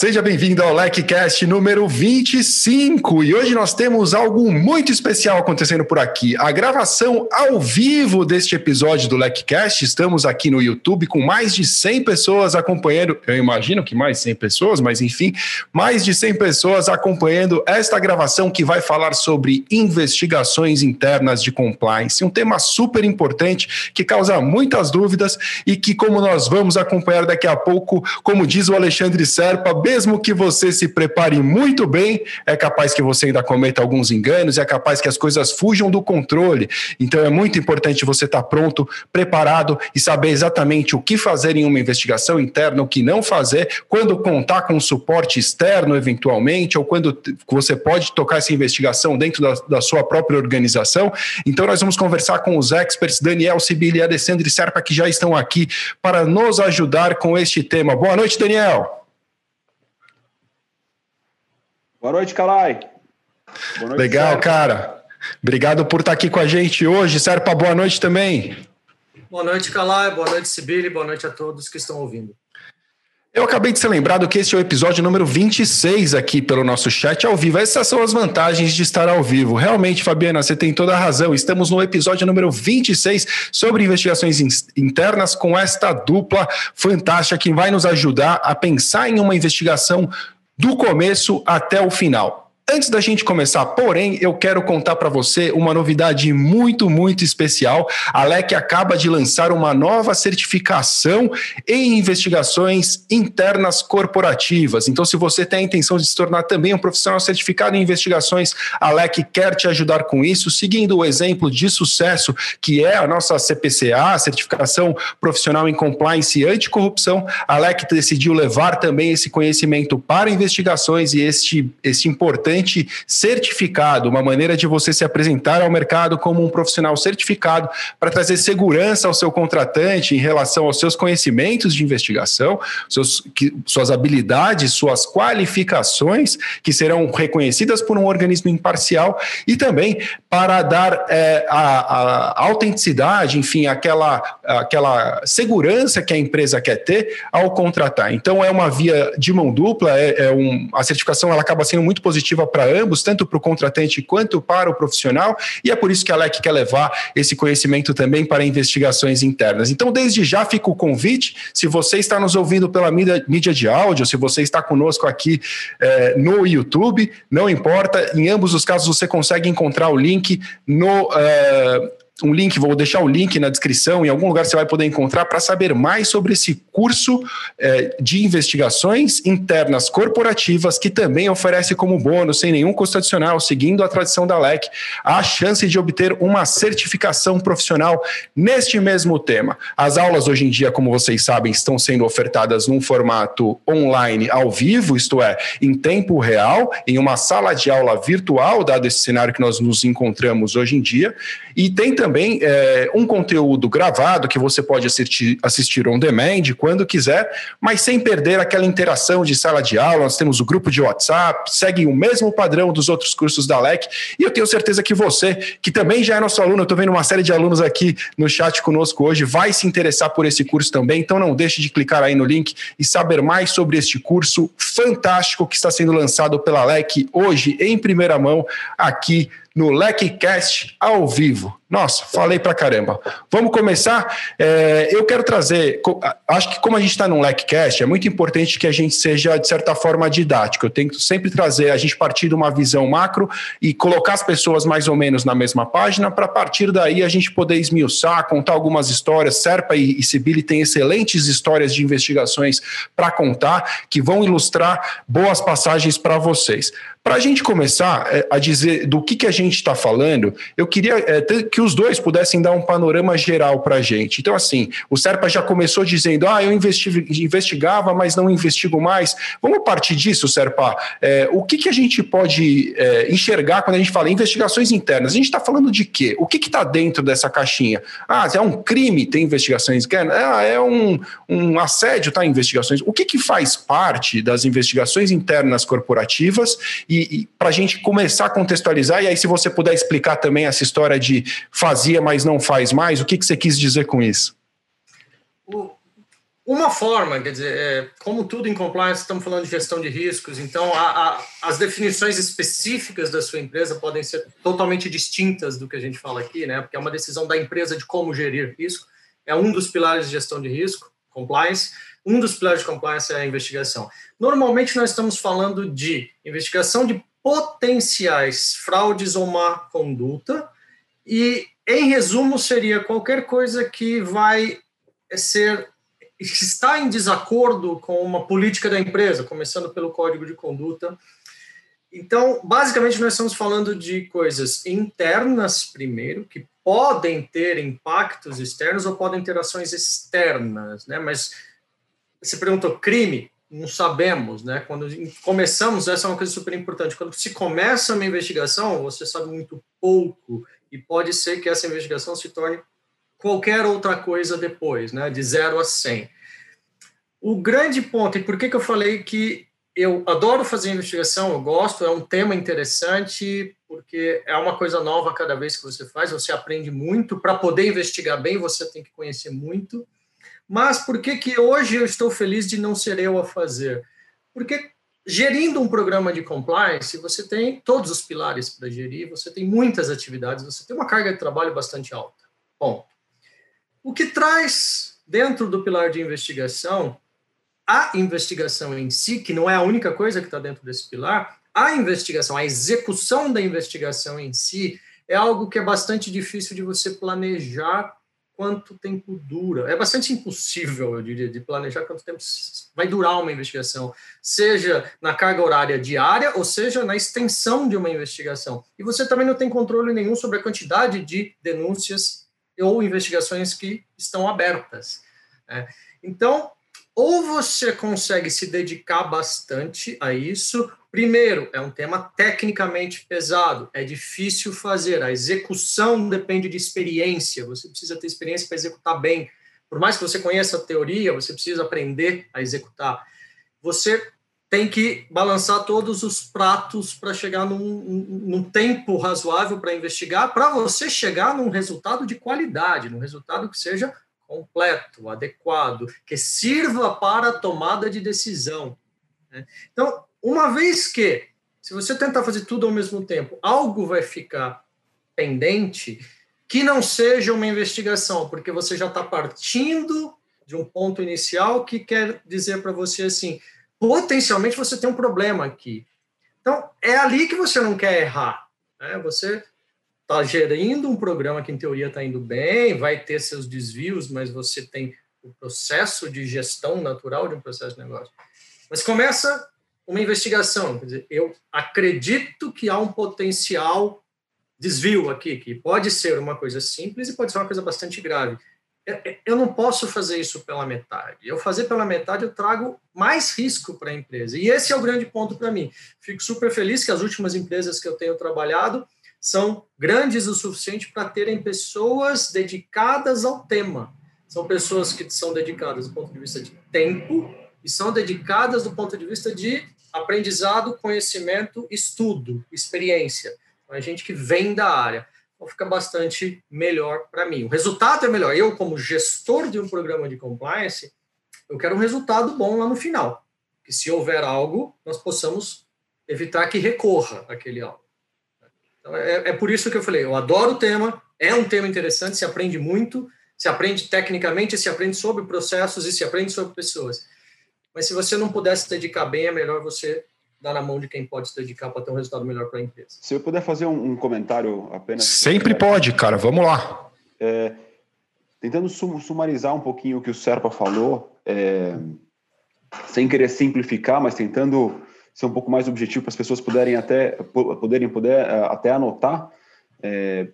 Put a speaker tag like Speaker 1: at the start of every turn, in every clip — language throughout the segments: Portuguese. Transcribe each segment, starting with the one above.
Speaker 1: Seja bem-vindo ao LecCast número 25 e hoje nós temos algo muito especial acontecendo por aqui. A gravação ao vivo deste episódio do LecCast. Estamos aqui no YouTube com mais de 100 pessoas acompanhando. Eu imagino que mais de 100 pessoas, mas enfim, mais de 100 pessoas acompanhando esta gravação que vai falar sobre investigações internas de compliance. Um tema super importante que causa muitas dúvidas e que, como nós vamos acompanhar daqui a pouco, como diz o Alexandre Serpa, mesmo que você se prepare muito bem, é capaz que você ainda cometa alguns enganos, é capaz que as coisas fujam do controle. Então é muito importante você estar pronto, preparado e saber exatamente o que fazer em uma investigação interna, o que não fazer, quando contar com suporte externo, eventualmente, ou quando você pode tocar essa investigação dentro da, da sua própria organização. Então nós vamos conversar com os experts Daniel Sibili e Alessandro Serpa, que já estão aqui para nos ajudar com este tema. Boa noite, Daniel.
Speaker 2: Boa noite, Calai.
Speaker 1: Boa noite, Legal, Serpa. cara. Obrigado por estar aqui com a gente hoje. Serpa, boa noite também.
Speaker 3: Boa noite, Calai. Boa noite, Sibili. Boa noite a todos que estão ouvindo.
Speaker 1: Eu acabei de ser lembrado que esse é o episódio número 26 aqui pelo nosso chat ao vivo. Essas são as vantagens de estar ao vivo. Realmente, Fabiana, você tem toda a razão. Estamos no episódio número 26 sobre investigações internas com esta dupla fantástica que vai nos ajudar a pensar em uma investigação do começo até o final. Antes da gente começar, porém, eu quero contar para você uma novidade muito, muito especial. A LEC acaba de lançar uma nova certificação em investigações internas corporativas. Então, se você tem a intenção de se tornar também um profissional certificado em investigações, a LEC quer te ajudar com isso, seguindo o exemplo de sucesso que é a nossa CPCA, Certificação Profissional em Compliance e Anticorrupção. A LEC decidiu levar também esse conhecimento para investigações e este, este importante certificado, uma maneira de você se apresentar ao mercado como um profissional certificado para trazer segurança ao seu contratante em relação aos seus conhecimentos de investigação, seus, que, suas habilidades, suas qualificações, que serão reconhecidas por um organismo imparcial, e também para dar é, a, a, autenticidade, enfim, aquela, aquela segurança que a empresa quer ter ao contratar. Então, é uma via de mão dupla, é, é um, a certificação ela acaba sendo muito positiva para ambos, tanto para o contratante quanto para o profissional, e é por isso que a LEC quer levar esse conhecimento também para investigações internas. Então, desde já fica o convite, se você está nos ouvindo pela mídia, mídia de áudio, se você está conosco aqui é, no YouTube, não importa, em ambos os casos você consegue encontrar o link no. Uh, um link, vou deixar o link na descrição, em algum lugar você vai poder encontrar para saber mais sobre esse curso é, de investigações internas corporativas que também oferece como bônus, sem nenhum custo adicional, seguindo a tradição da LEC, a chance de obter uma certificação profissional neste mesmo tema. As aulas hoje em dia, como vocês sabem, estão sendo ofertadas num formato online ao vivo, isto é, em tempo real, em uma sala de aula virtual, dado esse cenário que nós nos encontramos hoje em dia, e tem também é, um conteúdo gravado que você pode assistir, assistir on demand quando quiser, mas sem perder aquela interação de sala de aula. Nós temos o grupo de WhatsApp, segue o mesmo padrão dos outros cursos da LEC, e eu tenho certeza que você, que também já é nosso aluno, eu estou vendo uma série de alunos aqui no chat conosco hoje, vai se interessar por esse curso também, então não deixe de clicar aí no link e saber mais sobre este curso fantástico que está sendo lançado pela LEC hoje em primeira mão aqui no LecCast ao vivo. Nossa, falei pra caramba. Vamos começar? É, eu quero trazer. Acho que, como a gente está num LecCast, é muito importante que a gente seja, de certa forma, didático. Eu tento sempre trazer, a gente partir de uma visão macro e colocar as pessoas mais ou menos na mesma página, para partir daí a gente poder esmiuçar, contar algumas histórias. Serpa e, e Sibili têm excelentes histórias de investigações para contar, que vão ilustrar boas passagens para vocês. Para a gente começar é, a dizer do que, que a gente está falando, eu queria é, que os dois pudessem dar um panorama geral para a gente. Então, assim, o Serpa já começou dizendo: ah, eu investigava, mas não investigo mais. Vamos partir disso, Serpa. É, o que, que a gente pode é, enxergar quando a gente fala investigações internas? A gente está falando de quê? O que está dentro dessa caixinha? Ah, é um crime, tem investigações internas? Ah, é um, um assédio, tá? Investigações. O que, que faz parte das investigações internas corporativas? E, e para a gente começar a contextualizar, e aí se você puder explicar também essa história de fazia, mas não faz mais, o que, que você quis dizer com isso?
Speaker 3: uma forma, quer dizer, é, como tudo em compliance, estamos falando de gestão de riscos, então a, a, as definições específicas da sua empresa podem ser totalmente distintas do que a gente fala aqui, né? Porque é uma decisão da empresa de como gerir risco. É um dos pilares de gestão de risco, compliance. Um dos pilares de compliance é a investigação. Normalmente nós estamos falando de investigação de potenciais fraudes ou má conduta, e em resumo seria qualquer coisa que vai ser está em desacordo com uma política da empresa, começando pelo código de conduta. Então, basicamente, nós estamos falando de coisas internas, primeiro, que podem ter impactos externos ou podem ter ações externas, né? Mas você perguntou crime? Não sabemos, né? Quando começamos, essa é uma coisa super importante. Quando se começa uma investigação, você sabe muito pouco e pode ser que essa investigação se torne qualquer outra coisa depois, né? De 0 a 100. O grande ponto, e por que, que eu falei que eu adoro fazer investigação, eu gosto, é um tema interessante, porque é uma coisa nova cada vez que você faz, você aprende muito. Para poder investigar bem, você tem que conhecer muito. Mas por que, que hoje eu estou feliz de não ser eu a fazer? Porque gerindo um programa de compliance, você tem todos os pilares para gerir, você tem muitas atividades, você tem uma carga de trabalho bastante alta. Bom, o que traz dentro do pilar de investigação, a investigação em si, que não é a única coisa que está dentro desse pilar, a investigação, a execução da investigação em si, é algo que é bastante difícil de você planejar quanto tempo dura. É bastante impossível, eu diria, de planejar quanto tempo vai durar uma investigação, seja na carga horária diária ou seja na extensão de uma investigação. E você também não tem controle nenhum sobre a quantidade de denúncias ou investigações que estão abertas. Né? Então, ou você consegue se dedicar bastante a isso. Primeiro, é um tema tecnicamente pesado, é difícil fazer, a execução depende de experiência, você precisa ter experiência para executar bem. Por mais que você conheça a teoria, você precisa aprender a executar. Você tem que balançar todos os pratos para chegar num, num, tempo razoável para investigar, para você chegar num resultado de qualidade, num resultado que seja completo, adequado, que sirva para a tomada de decisão. Né? Então, uma vez que, se você tentar fazer tudo ao mesmo tempo, algo vai ficar pendente, que não seja uma investigação, porque você já está partindo de um ponto inicial que quer dizer para você assim potencialmente você tem um problema aqui. Então, é ali que você não quer errar. Né? Você está gerindo um programa que, em teoria, está indo bem, vai ter seus desvios, mas você tem o processo de gestão natural de um processo de negócio. Mas começa uma investigação. Quer dizer, eu acredito que há um potencial desvio aqui, que pode ser uma coisa simples e pode ser uma coisa bastante grave. É, é, eu não posso fazer isso pela metade. Eu fazer pela metade, eu trago mais risco para a empresa. E esse é o grande ponto para mim. Fico super feliz que as últimas empresas que eu tenho trabalhado são grandes o suficiente para terem pessoas dedicadas ao tema. São pessoas que são dedicadas do ponto de vista de tempo e são dedicadas do ponto de vista de aprendizado, conhecimento, estudo, experiência. Então, é gente que vem da área então fica bastante melhor para mim. O resultado é melhor. Eu, como gestor de um programa de compliance, eu quero um resultado bom lá no final. Que se houver algo, nós possamos evitar que recorra aquele algo. Então, é, é por isso que eu falei, eu adoro o tema, é um tema interessante, se aprende muito, se aprende tecnicamente, se aprende sobre processos e se aprende sobre pessoas. Mas se você não puder se dedicar bem, é melhor você dar na mão de quem pode se dedicar para ter um resultado melhor para a empresa.
Speaker 2: Se eu puder fazer um, um comentário apenas.
Speaker 1: Sempre pode, cara, vamos lá.
Speaker 2: É, tentando sumarizar um pouquinho o que o Serpa falou, é, sem querer simplificar, mas tentando ser um pouco mais objetivo para as pessoas puderem até poderem poder é, até anotar. É,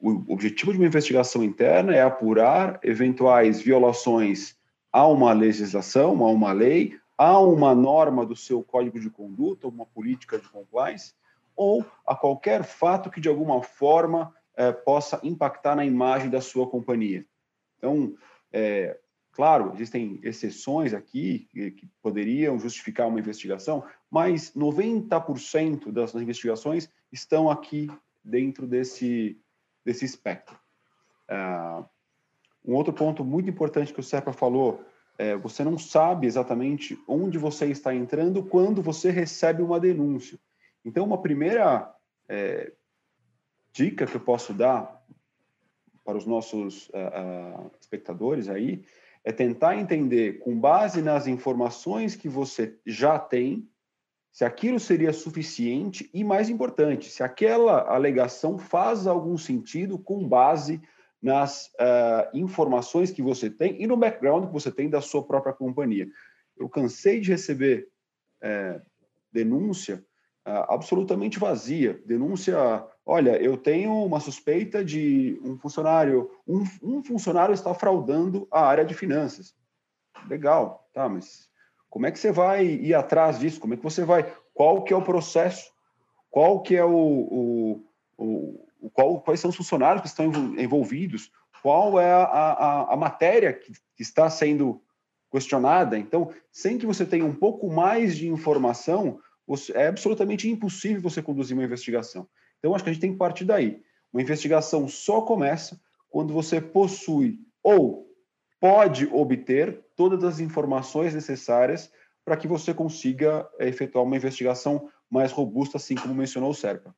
Speaker 2: o objetivo de uma investigação interna é apurar eventuais violações a uma legislação, a uma lei, a uma norma do seu código de conduta, uma política de compliance, ou a qualquer fato que de alguma forma é, possa impactar na imagem da sua companhia. Então, é, claro, existem exceções aqui que, que, poderiam justificar uma investigação, mas 90% das investigações estão aqui dentro desse, desse espectro. Uh, um outro ponto muito importante que o Serpa falou é, você não sabe exatamente onde você está entrando quando você recebe uma denúncia. Então, uma primeira é, dica que eu posso dar para os nossos uh, uh, espectadores aí é tentar entender, com base nas informações que você já tem, se aquilo seria suficiente e, mais importante, se aquela alegação faz algum sentido com base nas uh, informações que você tem e no background que você tem da sua própria companhia. Eu cansei de receber é, denúncia uh, absolutamente vazia, denúncia, olha, eu tenho uma suspeita de um funcionário, um, um funcionário está fraudando a área de finanças. Legal, tá, mas como é que você vai ir atrás disso? Como é que você vai? Qual que é o processo? Qual que é o, o, o qual, quais são os funcionários que estão envolvidos, qual é a, a, a matéria que, que está sendo questionada. Então, sem que você tenha um pouco mais de informação, você, é absolutamente impossível você conduzir uma investigação. Então, acho que a gente tem que partir daí. Uma investigação só começa quando você possui ou pode obter todas as informações necessárias para que você consiga efetuar uma investigação mais robusta, assim como mencionou o Serpa.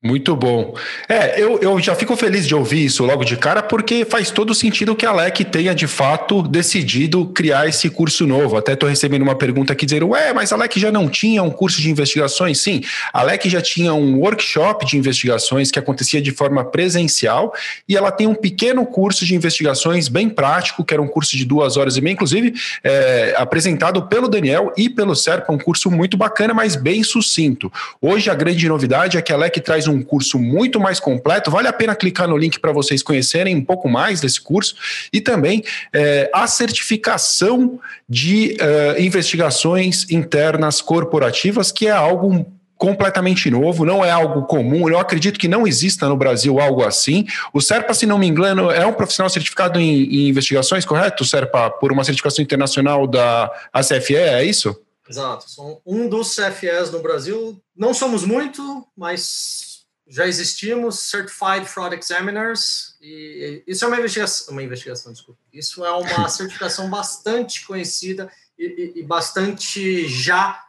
Speaker 1: Muito bom. É, eu, eu já fico feliz de ouvir isso logo de cara, porque faz todo sentido que a LEC tenha de fato decidido criar esse curso novo. Até estou recebendo uma pergunta aqui dizendo: Ué, mas a LEC já não tinha um curso de investigações? Sim, a LEC já tinha um workshop de investigações que acontecia de forma presencial e ela tem um pequeno curso de investigações bem prático, que era um curso de duas horas e meia, inclusive é, apresentado pelo Daniel e pelo Serpa, um curso muito bacana, mas bem sucinto. Hoje a grande novidade é que a LEC traz um curso muito mais completo. Vale a pena clicar no link para vocês conhecerem um pouco mais desse curso e também é, a certificação de uh, investigações internas corporativas, que é algo completamente novo, não é algo comum. Eu acredito que não exista no Brasil algo assim. O Serpa, se não me engano, é um profissional certificado em, em investigações, correto, Serpa, por uma certificação internacional da ACFE, é isso?
Speaker 3: Exato. Sou um dos CFEs no Brasil. Não somos muito, mas já existimos Certified Fraud Examiners e isso é uma investigação, uma investigação, desculpa. Isso é uma certificação bastante conhecida e, e, e, bastante já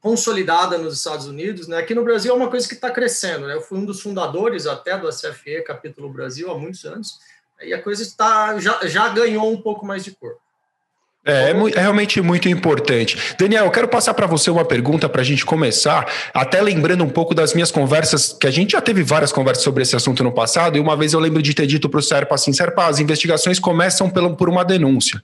Speaker 3: consolidada nos Estados Unidos, né? Aqui no Brasil é uma coisa que está crescendo, né? Eu fui um dos fundadores até do SFE capítulo Brasil há muitos anos e a coisa está já, já ganhou um pouco mais de corpo.
Speaker 1: É, é, realmente muito importante. Daniel, eu quero passar para você uma pergunta para a gente começar, até lembrando um pouco das minhas conversas, que a gente já teve várias conversas sobre esse assunto no passado, e uma vez eu lembro de ter dito para o Serpa assim, Serpa, as investigações começam por uma denúncia.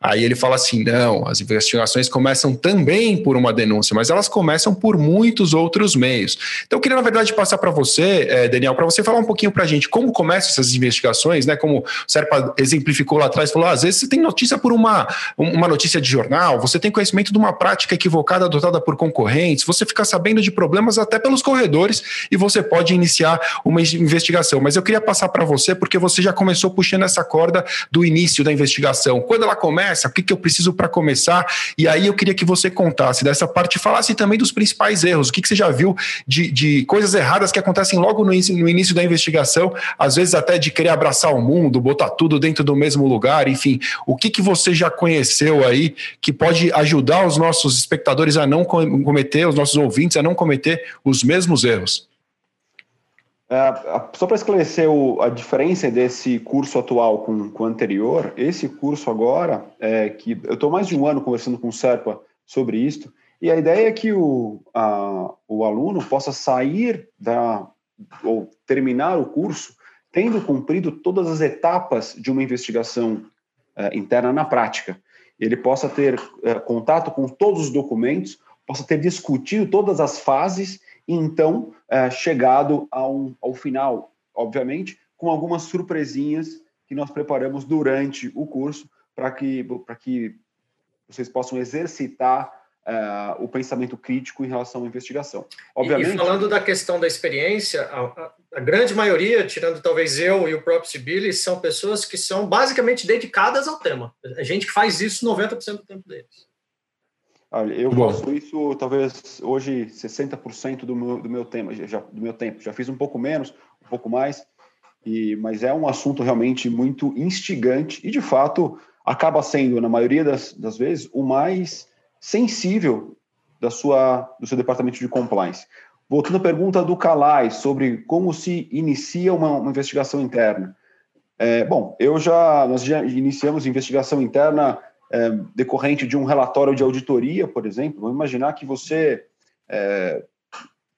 Speaker 1: Aí ele fala assim, não, as investigações começam também por uma denúncia, mas elas começam por muitos outros meios. Então eu queria, na verdade, passar para você, eh, Daniel, para você falar um pouquinho para a gente como começam essas investigações, né? Como o Serpa exemplificou lá atrás, falou, ah, às vezes você tem notícia por uma uma notícia de jornal, você tem conhecimento de uma prática equivocada adotada por concorrentes, você fica sabendo de problemas até pelos corredores e você pode iniciar uma investigação. Mas eu queria passar para você, porque você já começou puxando essa corda do início da investigação. Quando ela começa, o que, que eu preciso para começar? E aí eu queria que você contasse dessa parte e falasse também dos principais erros. O que, que você já viu de, de coisas erradas que acontecem logo no, no início da investigação, às vezes até de querer abraçar o mundo, botar tudo dentro do mesmo lugar, enfim. O que, que você já conheceu? aí que pode ajudar os nossos espectadores a não cometer, os nossos ouvintes a não cometer os mesmos erros?
Speaker 2: É, só para esclarecer o, a diferença desse curso atual com, com o anterior, esse curso agora, é que eu estou mais de um ano conversando com o Serpa sobre isso, e a ideia é que o, a, o aluno possa sair da, ou terminar o curso tendo cumprido todas as etapas de uma investigação é, interna na prática. Ele possa ter é, contato com todos os documentos, possa ter discutido todas as fases e então é, chegado ao, ao final, obviamente, com algumas surpresinhas que nós preparamos durante o curso para que, que vocês possam exercitar uh, o pensamento crítico em relação à investigação.
Speaker 3: Obviamente, e, falando da questão da experiência, a, a, grande maioria, tirando talvez eu e o próprio Sibili, são pessoas que são basicamente dedicadas ao tema. A gente que faz isso 90% do tempo deles.
Speaker 2: Olha, eu Bom. faço isso talvez hoje 60% do meu, do meu tempo, já, do meu tempo. Já fiz um pouco menos, um pouco mais, e, mas é um assunto realmente muito instigante e de fato acaba sendo, na maioria das, das vezes, o mais sensível da sua, do seu departamento de compliance. Voltando à pergunta do Calais sobre como se inicia uma, uma investigação interna. É, bom, eu já, nós já iniciamos investigação interna é, decorrente de um relatório de auditoria, por exemplo. Vamos imaginar que você é,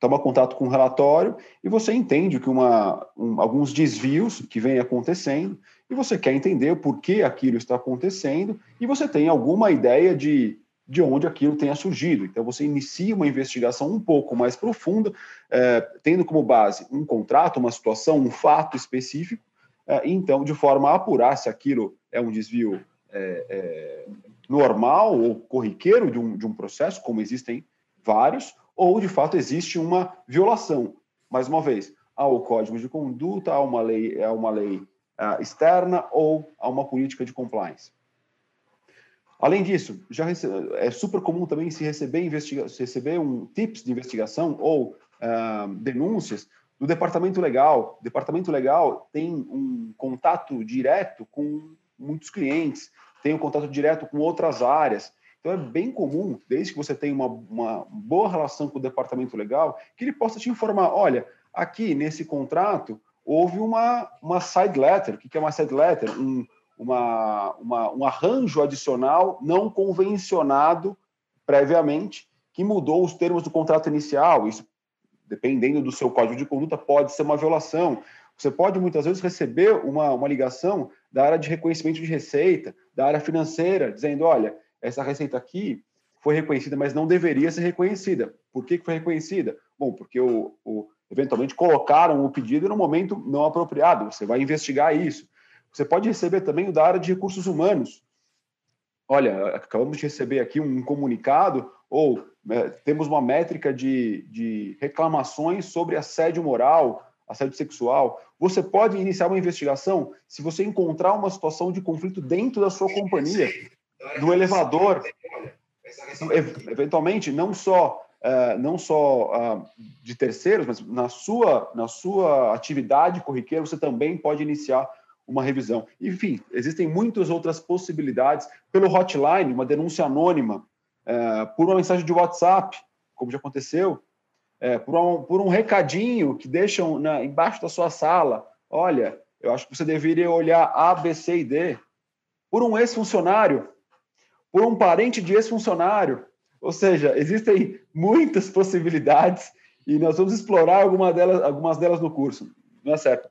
Speaker 2: toma contato com um relatório e você entende que uma, um, alguns desvios que vêm acontecendo e você quer entender por que aquilo está acontecendo e você tem alguma ideia de, de onde aquilo tenha surgido. Então, você inicia uma investigação um pouco mais profunda, é, tendo como base um contrato, uma situação, um fato específico, é, então, de forma a apurar se aquilo é um desvio é, é normal ou corriqueiro de um, de um processo, como existem vários, ou de fato existe uma violação. Mais uma vez, há o código de conduta, há uma lei, há uma lei uh, externa ou há uma política de compliance. Além disso, já é super comum também se receber, investiga se receber um tips de investigação ou uh, denúncias do departamento legal. O departamento legal tem um contato direto com muitos clientes, tem um contato direto com outras áreas. Então é bem comum, desde que você tenha uma, uma boa relação com o departamento legal, que ele possa te informar: olha, aqui nesse contrato houve uma, uma side letter. O que é uma side letter? Um, uma, uma, um arranjo adicional não convencionado previamente que mudou os termos do contrato inicial. Isso, dependendo do seu código de conduta, pode ser uma violação. Você pode muitas vezes receber uma, uma ligação da área de reconhecimento de receita, da área financeira, dizendo: olha, essa receita aqui foi reconhecida, mas não deveria ser reconhecida. Por que, foi reconhecida? Bom, porque o, o, eventualmente colocaram o pedido no momento não apropriado. Você vai investigar isso. Você pode receber também o da área de recursos humanos. Olha, acabamos de receber aqui um comunicado, ou é, temos uma métrica de, de reclamações sobre assédio moral, assédio sexual. Você pode iniciar uma investigação se você encontrar uma situação de conflito dentro da sua companhia do elevador, eventualmente não só uh, não só uh, de terceiros, mas na sua na sua atividade corriqueira você também pode iniciar uma revisão. Enfim, existem muitas outras possibilidades pelo hotline, uma denúncia anônima, uh, por uma mensagem de WhatsApp, como já aconteceu, por, um, por um recadinho que deixam na, embaixo da sua sala. Olha, eu acho que você deveria olhar A, B, C e D. Por um ex-funcionário por um parente de ex-funcionário. Ou seja, existem muitas possibilidades e nós vamos explorar alguma delas, algumas delas no curso. Não é certo?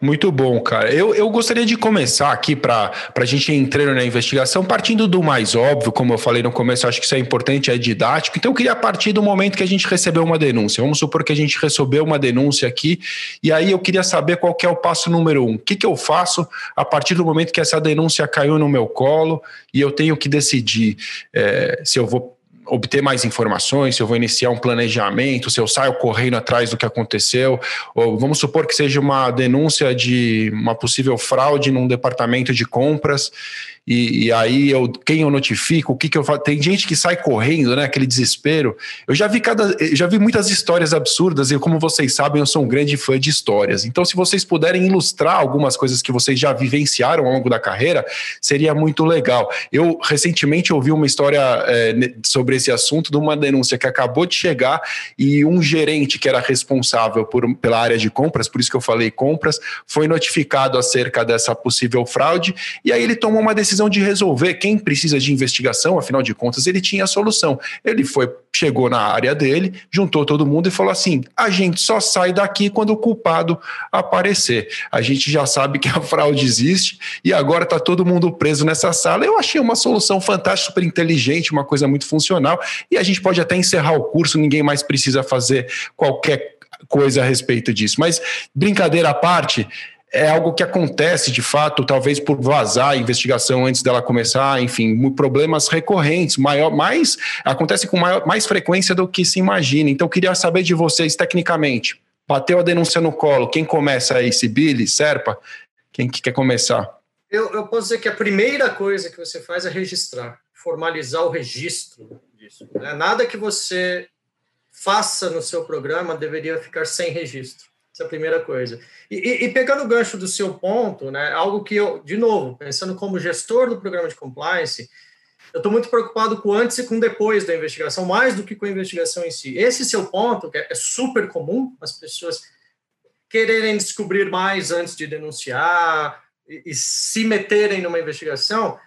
Speaker 1: Muito bom, cara. Eu, eu gostaria de começar aqui para a gente entrando na investigação, partindo do mais óbvio, como eu falei no começo, acho que isso é importante, é didático. Então, eu queria partir do momento que a gente recebeu uma denúncia. Vamos supor que a gente recebeu uma denúncia aqui, e aí eu queria saber qual que é o passo número um. O que, que eu faço a partir do momento que essa denúncia caiu no meu colo e eu tenho que decidir é, se eu vou obter mais informações, se eu vou iniciar um planejamento, se eu saio correndo atrás do que aconteceu, ou vamos supor que seja uma denúncia de uma possível fraude num departamento de compras e, e, aí eu quem eu notifico, o que, que eu faço. Tem gente que sai correndo, né? Aquele desespero. Eu já vi cada, já vi muitas histórias absurdas, e como vocês sabem, eu sou um grande fã de histórias. Então, se vocês puderem ilustrar algumas coisas que vocês já vivenciaram ao longo da carreira, seria muito legal. Eu recentemente ouvi uma história é, sobre esse assunto de uma denúncia que acabou de chegar e um gerente que era responsável por, pela área de compras, por isso que eu falei compras, foi notificado acerca dessa possível fraude, e aí ele tomou uma decisão decisão de resolver. Quem precisa de investigação, afinal de contas, ele tinha a solução. Ele foi, chegou na área dele, juntou todo mundo e falou assim: a gente só sai daqui quando o culpado aparecer. A gente já sabe que a fraude existe e agora está todo mundo preso nessa sala. Eu achei uma solução fantástica, super inteligente, uma coisa muito funcional. E a gente pode até encerrar o curso, ninguém mais precisa fazer qualquer coisa a respeito disso. Mas, brincadeira à parte, é algo que acontece de fato, talvez por vazar a investigação antes dela começar, enfim, problemas recorrentes, maior, mais acontece com maior, mais frequência do que se imagina. Então, queria saber de vocês, tecnicamente, bateu a denúncia no colo, quem começa aí? Sibili, Serpa? Quem que quer começar?
Speaker 3: Eu, eu posso dizer que a primeira coisa que você faz é registrar, formalizar o registro disso. Né? Nada que você faça no seu programa deveria ficar sem registro É a primeira coisa. E, e, e, pegando o gancho do seu ponto, né, algo que eu, de novo, pensando como gestor do programa de compliance, eu estou muito preocupado com antes e com depois da investigação, mais do que com a investigação em si. Esse seu ponto, que é super comum, as pessoas quererem descobrir mais antes de denunciar e, e se meterem numa investigação,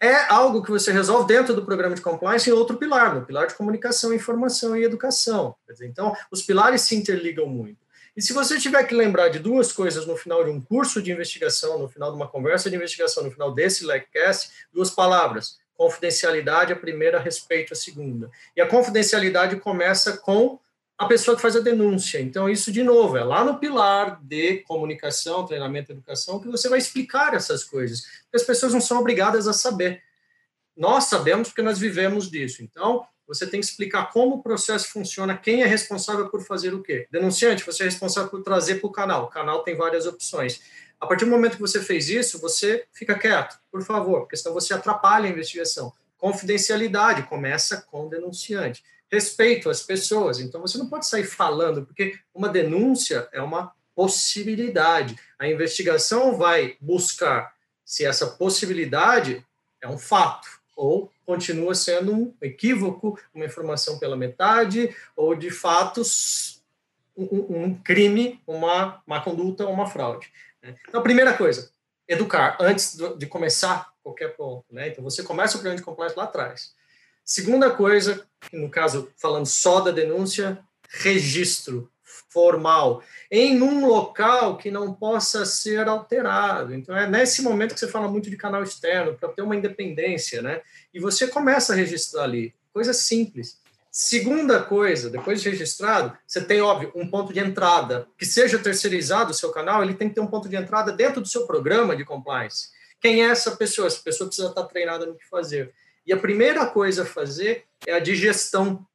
Speaker 3: é algo que você resolve dentro do programa de compliance em outro pilar, no pilar de comunicação, informação e educação. Então, os pilares se interligam muito. E se você tiver que lembrar de duas coisas no final de um curso de investigação, no final de uma conversa de investigação, no final desse LECCast, duas palavras: confidencialidade, a primeira, respeito, a segunda. E a confidencialidade começa com a pessoa que faz a denúncia. Então, isso, de novo, é lá no pilar de comunicação, treinamento educação que você vai explicar essas coisas. Porque as pessoas não são obrigadas a saber. Nós sabemos porque nós vivemos disso. Então, você tem que explicar como o processo funciona, quem é responsável por fazer o quê. Denunciante, você é responsável por trazer para o canal. O canal tem várias opções. A partir do momento que você fez isso, você fica quieto, por favor, porque senão você atrapalha a investigação. Confidencialidade começa com o denunciante respeito às pessoas. Então, você não pode sair falando, porque uma denúncia é uma possibilidade. A investigação vai buscar se essa possibilidade é um fato ou continua sendo um equívoco, uma informação pela metade, ou de fatos um, um crime, uma má conduta uma fraude. Né? Então, a primeira coisa, educar antes de começar qualquer ponto. Né? Então, você começa o plano de compliance lá atrás. Segunda coisa, no caso, falando só da denúncia, registro formal em um local que não possa ser alterado. Então, é nesse momento que você fala muito de canal externo, para ter uma independência, né? E você começa a registrar ali. Coisa simples. Segunda coisa, depois de registrado, você tem, óbvio, um ponto de entrada. Que seja terceirizado o seu canal, ele tem que ter um ponto de entrada dentro do seu programa de compliance. Quem é essa pessoa? Essa pessoa precisa estar treinada no que fazer. E a primeira coisa a fazer é a digestão.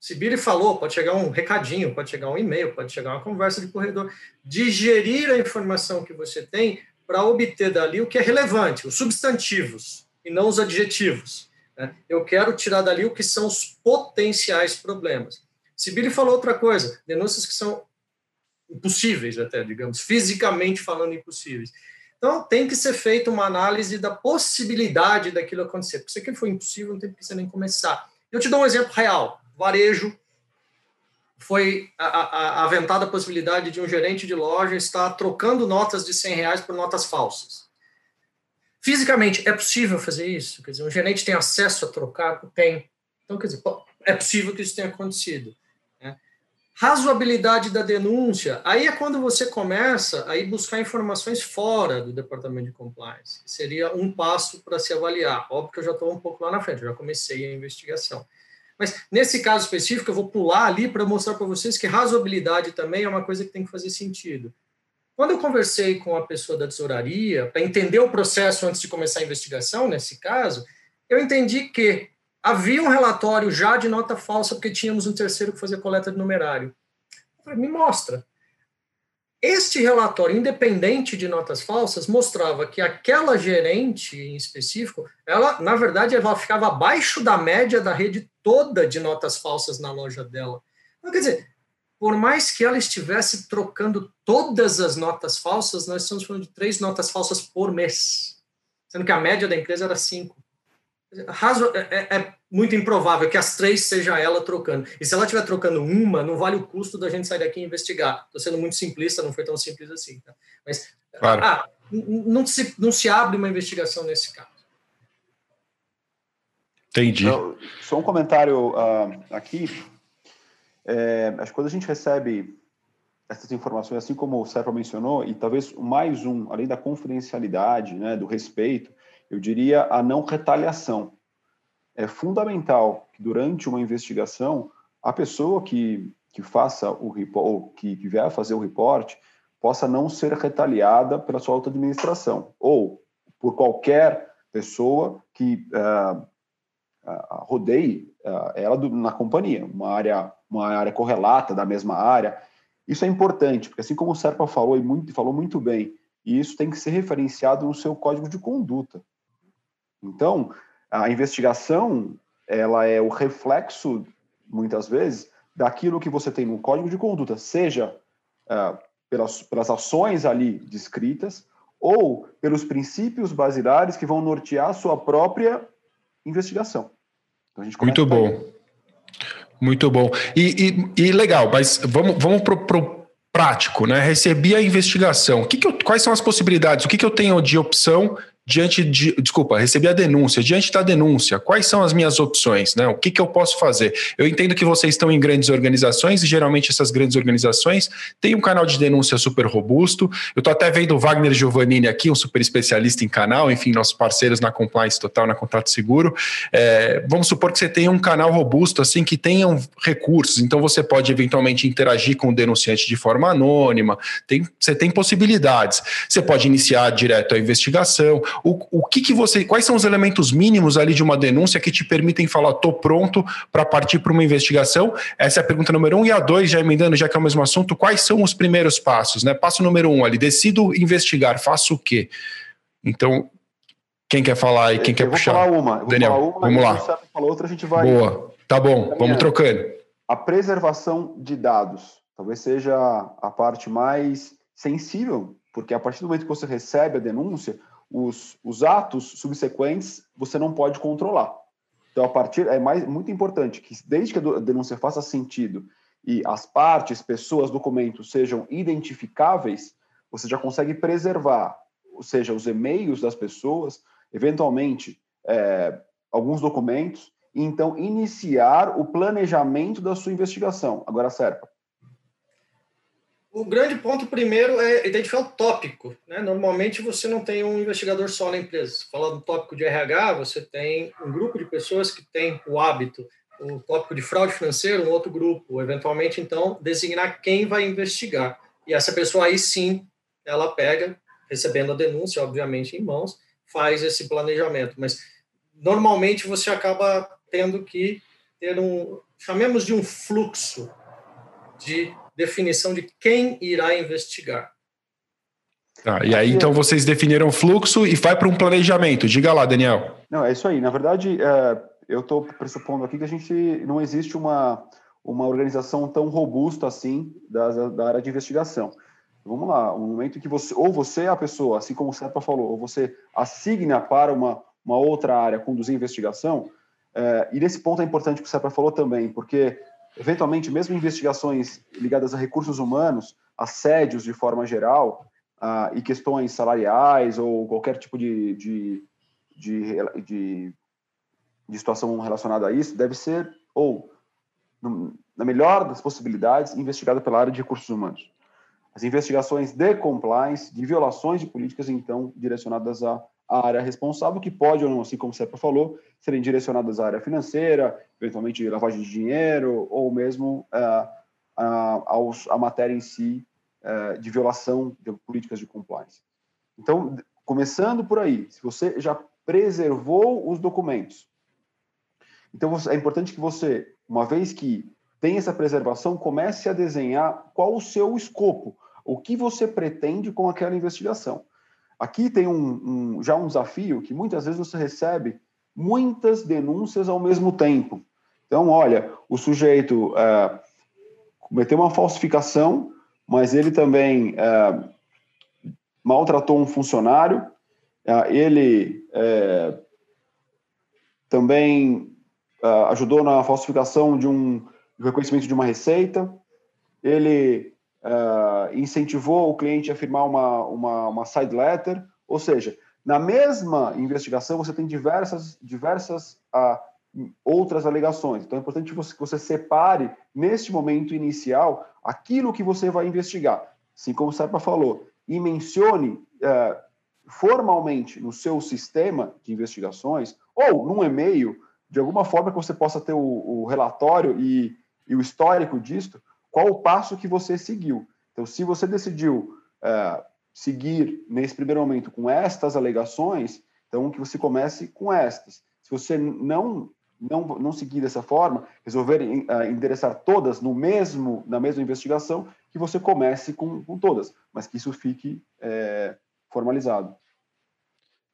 Speaker 3: Sibiri falou, pode chegar um recadinho, pode chegar um e-mail, pode chegar uma conversa de corredor. Digerir a informação que você tem para obter dali o que é relevante, os substantivos, e não os adjetivos. Né? Eu quero tirar dali o que são os potenciais problemas. Sibiri falou outra coisa, denúncias que são impossíveis até, digamos, fisicamente falando impossíveis. Então, tem que ser feita uma análise da possibilidade daquilo acontecer. Porque se aquilo for impossível, não tem que você nem começar. Eu te dou um exemplo real. Varejo, foi aventada a possibilidade de um gerente de loja estar trocando notas de 100 reais por notas falsas. Fisicamente, é possível fazer isso? Quer dizer, um gerente tem acesso a trocar? Tem. Então, quer dizer, é possível que isso tenha acontecido. Razoabilidade da denúncia, aí é quando você começa a ir buscar informações fora do departamento de compliance. Seria um passo para se avaliar. Óbvio que eu já estou um pouco lá na frente, já comecei a investigação. Mas nesse caso específico, eu vou pular ali para mostrar para vocês que razoabilidade também é uma coisa que tem que fazer sentido. Quando eu conversei com a pessoa da tesouraria, para entender o processo antes de começar a investigação, nesse caso, eu entendi que Havia um relatório já de nota falsa, porque tínhamos um terceiro que fazia coleta de numerário. Eu falei, me mostra. Este relatório, independente de notas falsas, mostrava que aquela gerente em específico, ela, na verdade, ela ficava abaixo da média da rede toda de notas falsas na loja dela. Então, quer dizer, por mais que ela estivesse trocando todas as notas falsas, nós estamos falando de três notas falsas por mês, sendo que a média da empresa era cinco. É, é, é, muito improvável que as três seja ela trocando. E se ela estiver trocando uma, não vale o custo da gente sair daqui e investigar. Estou sendo muito simplista, não foi tão simples assim. Tá? Mas claro. ah, não, se, não se abre uma investigação nesse caso.
Speaker 1: Entendi.
Speaker 2: Então, só um comentário uh, aqui. É, acho que quando a gente recebe essas informações, assim como o Serpa mencionou, e talvez mais um, além da confidencialidade, né, do respeito, eu diria a não retaliação. É fundamental que durante uma investigação a pessoa que, que faça o ou que, que vier a fazer o reporte possa não ser retaliada pela sua alta administração ou por qualquer pessoa que uh, uh, rodeie uh, ela do, na companhia, uma área, uma área correlata da mesma área. Isso é importante, porque assim como o Serpa falou e muito, falou muito bem, isso tem que ser referenciado no seu código de conduta. Então, a investigação ela é o reflexo, muitas vezes, daquilo que você tem no código de conduta, seja uh, pelas, pelas ações ali descritas ou pelos princípios basilares que vão nortear a sua própria investigação.
Speaker 1: Então, Muito bom. Muito bom. E, e, e, legal, mas vamos, vamos para o prático, né? Recebi a investigação. O que, que eu, quais são as possibilidades? O que, que eu tenho de opção diante de. Desculpa, recebi a denúncia. Diante da denúncia, quais são as minhas opções? Né? O que, que eu posso fazer? Eu entendo que vocês estão em grandes organizações e geralmente essas grandes organizações têm um canal de denúncia super robusto. Eu estou até vendo o Wagner Giovannini aqui, um super especialista em canal, enfim, nossos parceiros na Compliance Total, na Contrato Seguro. É, vamos supor que você tenha um canal robusto, assim, que tenham recursos. Então você pode eventualmente interagir com o denunciante de forma anônima. Tem, você tem possibilidades. Você pode iniciar direto a investigação o, o que, que você. Quais são os elementos mínimos ali de uma denúncia que te permitem falar, estou pronto para partir para uma investigação? Essa é a pergunta número um. E a dois, já emendando, já que é o mesmo assunto, quais são os primeiros passos? Né? Passo número um ali, decido investigar, faço o quê? Então, quem quer falar e quem
Speaker 2: eu
Speaker 1: quer puxar?
Speaker 2: Falar uma.
Speaker 1: Daniel,
Speaker 2: falar uma,
Speaker 1: vamos lá.
Speaker 2: Fala outra, a gente vai.
Speaker 1: Boa, tá bom, vamos trocando.
Speaker 2: A preservação de dados talvez seja a parte mais sensível, porque a partir do momento que você recebe a denúncia, os, os atos subsequentes você não pode controlar. Então, a partir é mais muito importante que desde que a denúncia faça sentido e as partes, pessoas, documentos sejam identificáveis, você já consegue preservar, ou seja, os e-mails das pessoas, eventualmente é, alguns documentos, e então iniciar o planejamento da sua investigação. Agora, Serpa,
Speaker 3: o grande ponto primeiro é identificar o tópico. Né? Normalmente você não tem um investigador só na empresa. Falando do tópico de RH, você tem um grupo de pessoas que tem o hábito. O tópico de fraude financeira, um outro grupo. Eventualmente, então, designar quem vai investigar. E essa pessoa aí sim, ela pega, recebendo a denúncia, obviamente, em mãos, faz esse planejamento. Mas normalmente você acaba tendo que ter um, chamemos de um fluxo de definição de quem irá investigar.
Speaker 1: Tá, e aí, então, vocês definiram o fluxo e vai para um planejamento. Diga lá, Daniel.
Speaker 2: Não, é isso aí. Na verdade, é, eu estou pressupondo aqui que a gente não existe uma, uma organização tão robusta assim da, da área de investigação. Vamos lá, um momento em que você, ou você é a pessoa, assim como o Serpa falou, ou você assigna para uma, uma outra área conduzir investigação, é, e nesse ponto é importante que o Serpa falou também, porque eventualmente, mesmo investigações ligadas a recursos humanos, assédios de forma geral, uh, e questões salariais ou qualquer tipo de, de, de, de, de situação relacionada a isso, deve ser, ou, no, na melhor das possibilidades, investigada pela área de recursos humanos. As investigações de compliance, de violações de políticas, então, direcionadas a a área responsável, que pode ou não, assim como o Sepa falou, serem direcionadas à área financeira, eventualmente lavagem de dinheiro, ou mesmo uh, a, a matéria em si uh, de violação de políticas de compliance. Então, começando por aí, se você já preservou os documentos, então é importante que você, uma vez que tem essa preservação, comece a desenhar qual o seu escopo, o que você pretende com aquela investigação. Aqui tem um, um, já um desafio que muitas vezes você recebe muitas denúncias ao mesmo tempo. Então, olha, o sujeito é, cometeu uma falsificação, mas ele também é, maltratou um funcionário, é, ele é, também é, ajudou na falsificação de um reconhecimento de uma receita, ele uh, incentivou o cliente a firmar uma, uma, uma side letter, ou seja, na mesma investigação você tem diversas, diversas uh, outras alegações. Então é importante que você, que você separe, neste momento inicial, aquilo que você vai investigar. Assim como o Serpa falou, e mencione uh, formalmente no seu sistema de investigações, ou num e-mail, de alguma forma que você possa ter o, o relatório e, e o histórico disto, qual o passo que você seguiu. Então, se você decidiu é, seguir nesse primeiro momento com estas alegações, então que você comece com estas. Se você não não, não seguir dessa forma, resolver uh, endereçar todas no mesmo na mesma investigação, que você comece com, com todas, mas que isso fique é, formalizado.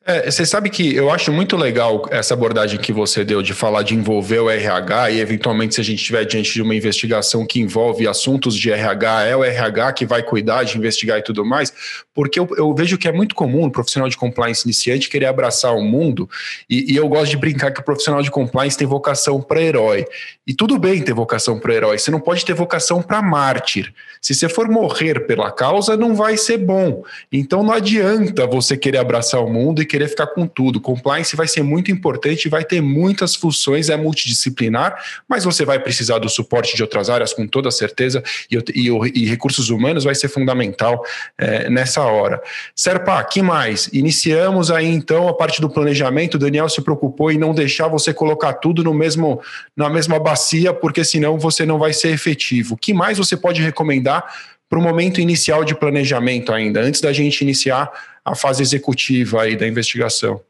Speaker 1: É, você sabe que eu acho muito legal essa abordagem que você deu de falar de envolver o RH e, eventualmente, se a gente estiver diante de uma investigação que envolve assuntos de RH, é o RH que vai cuidar de investigar e tudo mais, porque eu, eu vejo que é muito comum o profissional de compliance iniciante querer abraçar o mundo e, e eu gosto de brincar que o profissional de compliance tem vocação para herói. E tudo bem ter vocação para herói, você não pode ter vocação para mártir. Se você for morrer pela causa, não vai ser bom. Então não adianta você querer abraçar o mundo e querer ficar com tudo. Compliance vai ser muito importante, vai ter muitas funções, é multidisciplinar, mas você vai precisar do suporte de outras áreas com toda certeza, e, e, e recursos humanos vai ser fundamental é, nessa hora. Serpa, que mais? Iniciamos aí então a parte do planejamento. O Daniel se preocupou em não deixar você colocar tudo no mesmo, na mesma bacia, porque senão você não vai ser efetivo. Que mais você pode recomendar? para o momento inicial de planejamento ainda, antes da gente iniciar a fase executiva aí da investigação.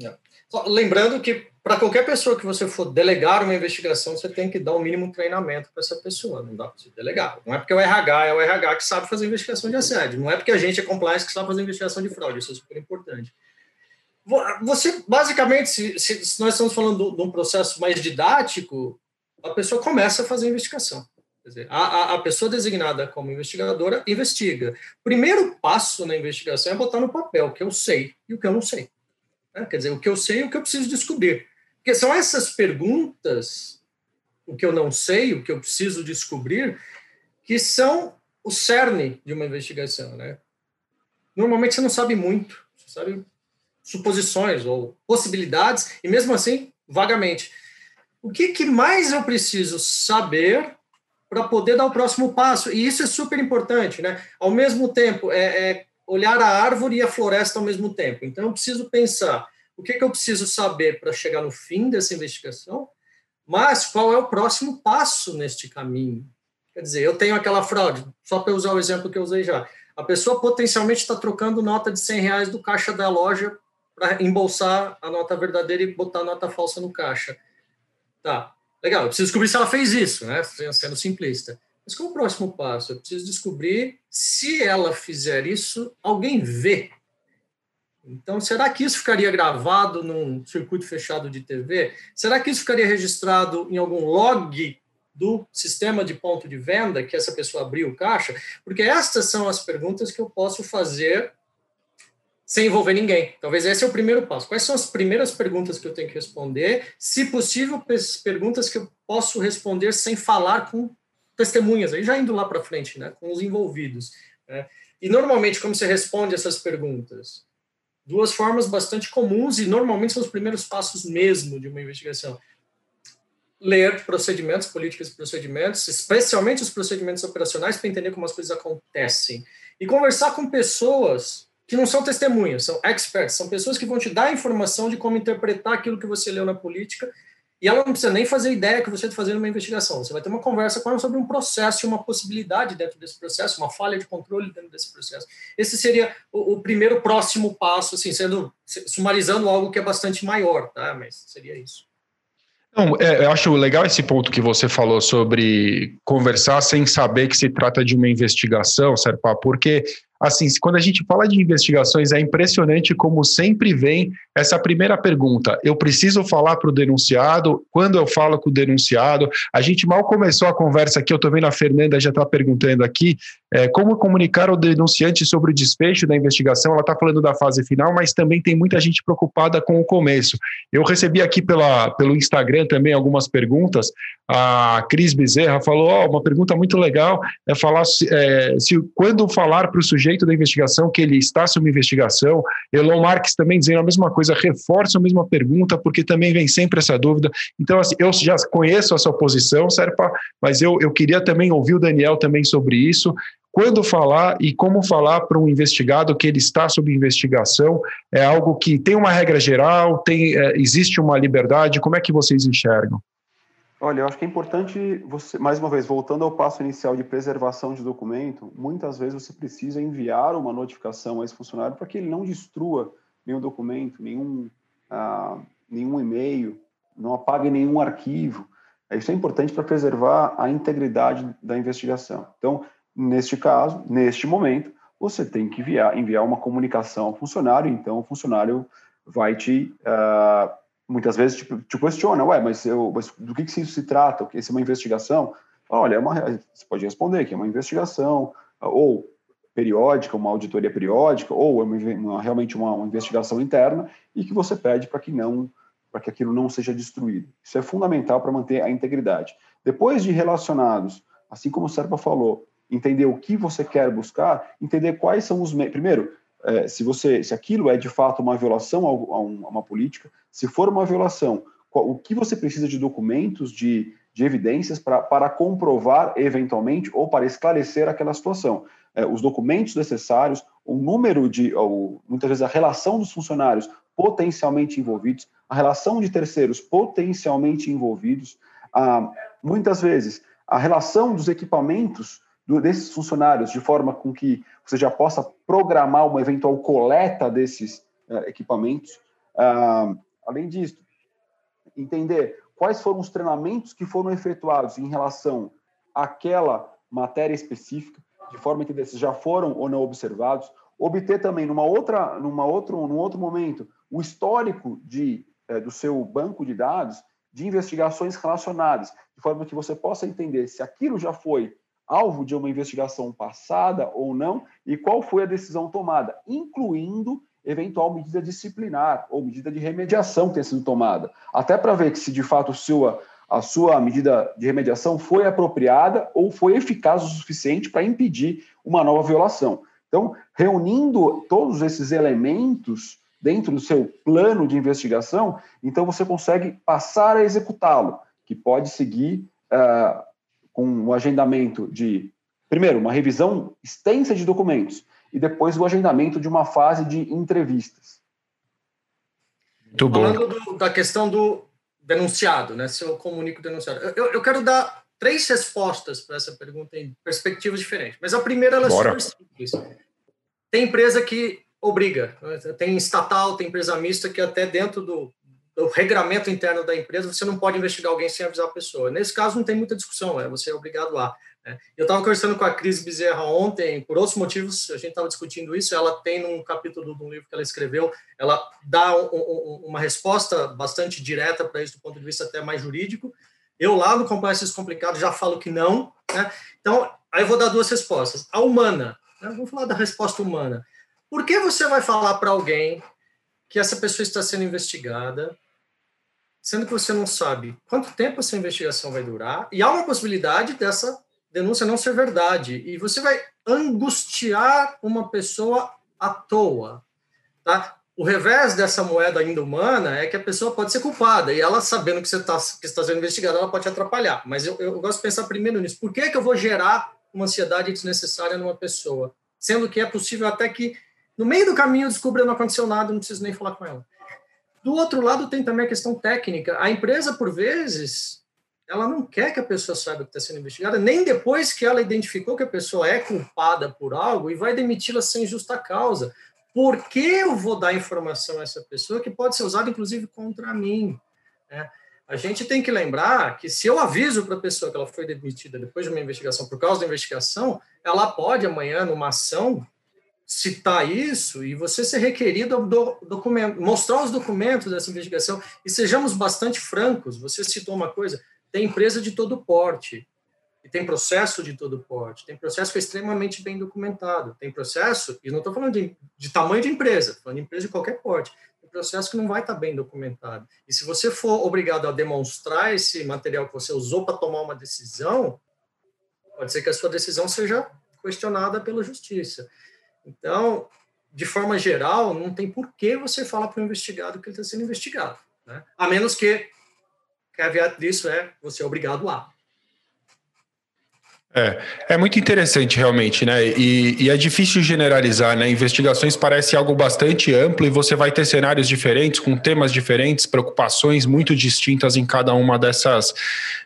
Speaker 3: É. Lembrando que para qualquer pessoa que você for delegar uma investigação, você tem que dar o um mínimo treinamento para essa pessoa, não dá para você delegar. Não é porque o RH é o RH que sabe fazer investigação de assédio, não é porque a gente é compliance que sabe fazer investigação de fraude, isso é super importante. Você, basicamente, se, se nós estamos falando de um processo mais didático, a pessoa começa a fazer investigação. Dizer, a, a pessoa designada como investigadora investiga. Primeiro passo na investigação é botar no papel o que eu sei e o que eu não sei. Né? Quer dizer, o que eu sei e o que eu preciso descobrir. Porque são essas perguntas, o que eu não sei, o que eu preciso descobrir, que são o cerne de uma investigação. Né? Normalmente você não sabe muito, você sabe suposições ou possibilidades, e mesmo assim, vagamente. O que, que mais eu preciso saber para poder dar o próximo passo. E isso é super importante, né? Ao mesmo tempo, é, é, olhar a árvore e a floresta ao mesmo tempo. Então, eu preciso pensar o que, que eu preciso saber para chegar no fim dessa investigação, mas qual é o próximo passo neste caminho. Quer dizer, eu tenho aquela fraude, só para usar o exemplo que eu usei já. A pessoa potencialmente está trocando nota de 100 reais do caixa da loja para embolsar a nota verdadeira e botar a nota falsa no caixa. Tá, Legal, eu preciso descobrir se ela fez isso, né? Sendo simplista. Mas qual é o próximo passo? Eu preciso descobrir se ela fizer isso, alguém vê. Então, será que isso ficaria gravado num circuito fechado de TV? Será que isso ficaria registrado em algum log do sistema de ponto de venda que essa pessoa abriu o caixa? Porque estas são as perguntas que eu posso fazer sem envolver ninguém. Talvez esse é o primeiro passo. Quais são as primeiras perguntas que eu tenho que responder? Se possível, perguntas que eu posso responder sem falar com testemunhas, aí já indo lá para frente, né, com os envolvidos. Né? E normalmente, como você responde essas perguntas? Duas formas bastante comuns e normalmente são os primeiros passos mesmo de uma investigação. Ler procedimentos, políticas e procedimentos, especialmente os procedimentos operacionais, para entender como as coisas acontecem. E conversar com pessoas que não são testemunhas, são experts, são pessoas que vão te dar informação de como interpretar aquilo que você leu na política, e ela não precisa nem fazer ideia que você está fazendo uma investigação. Você vai ter uma conversa com ela sobre um processo uma possibilidade dentro desse processo, uma falha de controle dentro desse processo. Esse seria o, o primeiro próximo passo, assim, sendo sumarizando algo que é bastante maior, tá? Mas seria isso.
Speaker 1: É, eu acho legal esse ponto que você falou sobre conversar sem saber que se trata de uma investigação, Serpa, porque assim, quando a gente fala de investigações, é impressionante como sempre vem essa primeira pergunta. Eu preciso falar para o denunciado? Quando eu falo com o denunciado? A gente mal começou a conversa aqui, eu estou vendo a Fernanda já está perguntando aqui, é, como comunicar ao denunciante sobre o desfecho da investigação? Ela está falando da fase final, mas também tem muita gente preocupada com o começo. Eu recebi aqui pela, pelo Instagram também algumas perguntas. A Cris Bezerra falou: oh, uma pergunta muito legal é falar se, é, se quando falar para o sujeito da investigação que ele está sob investigação. Elon Marques também dizendo a mesma coisa, reforça a mesma pergunta, porque também vem sempre essa dúvida. Então, assim, eu já conheço a sua posição, Serpa, mas eu, eu queria também ouvir o Daniel também sobre isso quando falar e como falar para um investigado que ele está sob investigação é algo que tem uma regra geral, tem é, existe uma liberdade. Como é que vocês enxergam?
Speaker 2: Olha, eu acho que é importante você, mais uma vez, voltando ao passo inicial de preservação de documento, muitas vezes você precisa enviar uma notificação a esse funcionário para que ele não destrua nenhum documento, nenhum, ah, nenhum e-mail, não apague nenhum arquivo. Isso é importante para preservar a integridade da investigação. Então, Neste caso, neste momento, você tem que enviar, enviar uma comunicação ao funcionário, então o funcionário vai te uh, muitas vezes te, te, questiona, ué, mas, eu, mas do que, que isso se trata? Isso é uma investigação? Olha, é uma, você pode responder que é uma investigação, ou periódica, uma auditoria periódica, ou é uma, uma, realmente uma, uma, investigação interna, e que você pede para que não para que aquilo não seja destruído. Isso é fundamental para manter a integridade. Depois de relacionados, assim como o Serpa falou, entender o que você quer buscar, entender quais são os primeiro, é, se você se aquilo é de fato uma violação a, a, uma política, se for uma violação, qual, o que você precisa de documentos, de, de evidências pra, para comprovar eventualmente ou para esclarecer aquela situação? É, os documentos necessários, o número de, ou, muitas vezes a relação dos funcionários potencialmente envolvidos, a relação de terceiros potencialmente envolvidos, ah, muitas vezes a relação dos equipamentos do, desses funcionários, de forma com que você já possa programar uma eventual coleta desses uh, equipamentos. Ah, além disso, entender quais foram os treinamentos que foram efetuados em relação àquela matéria específica, de forma que esses já foram ou não observados, obter também numa outra, numa outro, num outro momento o histórico de, é, do seu banco de dados de investigações relacionadas, de forma que você possa entender se aquilo já foi alvo de uma investigação passada ou não e qual foi a decisão tomada, incluindo eventual medida disciplinar ou medida de remediação que tenha sido tomada, até para ver que se de fato sua a sua medida de remediação foi apropriada ou foi eficaz o suficiente para impedir uma nova violação. Então, reunindo todos esses elementos dentro do seu plano de investigação, então você consegue passar a executá-lo, que pode seguir uh, com o agendamento de, primeiro, uma revisão extensa de documentos e depois o agendamento de uma fase de entrevistas.
Speaker 3: Muito bom. Falando do, da questão do denunciado, né? Se eu comunico denunciado. Eu, eu quero dar três respostas para essa pergunta em perspectivas diferentes. Mas a primeira ela é super simples. Tem empresa que obriga, né? tem estatal, tem empresa mista que até dentro do, do regramento interno da empresa você não pode investigar alguém sem avisar a pessoa. Nesse caso não tem muita discussão, é você é obrigado a. Né? Eu estava conversando com a Cris Bezerra ontem, por outros motivos, a gente estava discutindo isso. Ela tem num capítulo do livro que ela escreveu, ela dá um, um, uma resposta bastante direta para isso, do ponto de vista até mais jurídico. Eu, lá no Complexo Complicado, já falo que não. Né? Então, aí eu vou dar duas respostas. A humana, né? vamos falar da resposta humana. Por que você vai falar para alguém que essa pessoa está sendo investigada, sendo que você não sabe quanto tempo essa investigação vai durar, e há uma possibilidade dessa denúncia não ser verdade. E você vai angustiar uma pessoa à toa. Tá? O revés dessa moeda ainda humana é que a pessoa pode ser culpada, e ela, sabendo que você está que está sendo investigada, ela pode te atrapalhar. Mas eu, eu gosto de pensar primeiro nisso. Por que, que eu vou gerar uma ansiedade desnecessária numa pessoa? Sendo que é possível até que, no meio do caminho, descubra que não aconteceu nada, não preciso nem falar com ela. Do outro lado, tem também a questão técnica. A empresa, por vezes, ela não quer que a pessoa saiba que está sendo investigada, nem depois que ela identificou que a pessoa é culpada por algo e vai demiti-la sem justa causa. Por que eu vou dar informação a essa pessoa que pode ser usada, inclusive, contra mim? É. A gente tem que lembrar que se eu aviso para a pessoa que ela foi demitida depois de uma investigação, por causa da investigação, ela pode amanhã, numa ação, citar isso e você ser requerido do documento, mostrar os documentos dessa investigação. E sejamos bastante francos, você citou uma coisa, tem empresa de todo porte, e tem processo de todo porte, tem processo que é extremamente bem documentado, tem processo, e não estou falando de, de tamanho de empresa, falando de empresa de qualquer porte, tem processo que não vai estar tá bem documentado. E se você for obrigado a demonstrar esse material que você usou para tomar uma decisão, pode ser que a sua decisão seja questionada pela justiça. Então, de forma geral, não tem por que você falar para o investigado que ele está sendo investigado. Né? A menos que caveat disso é você é obrigado a.
Speaker 1: É, é muito interessante realmente, né? E, e, é difícil generalizar, né? Investigações parece algo bastante amplo e você vai ter cenários diferentes, com temas diferentes, preocupações muito distintas em cada uma dessas,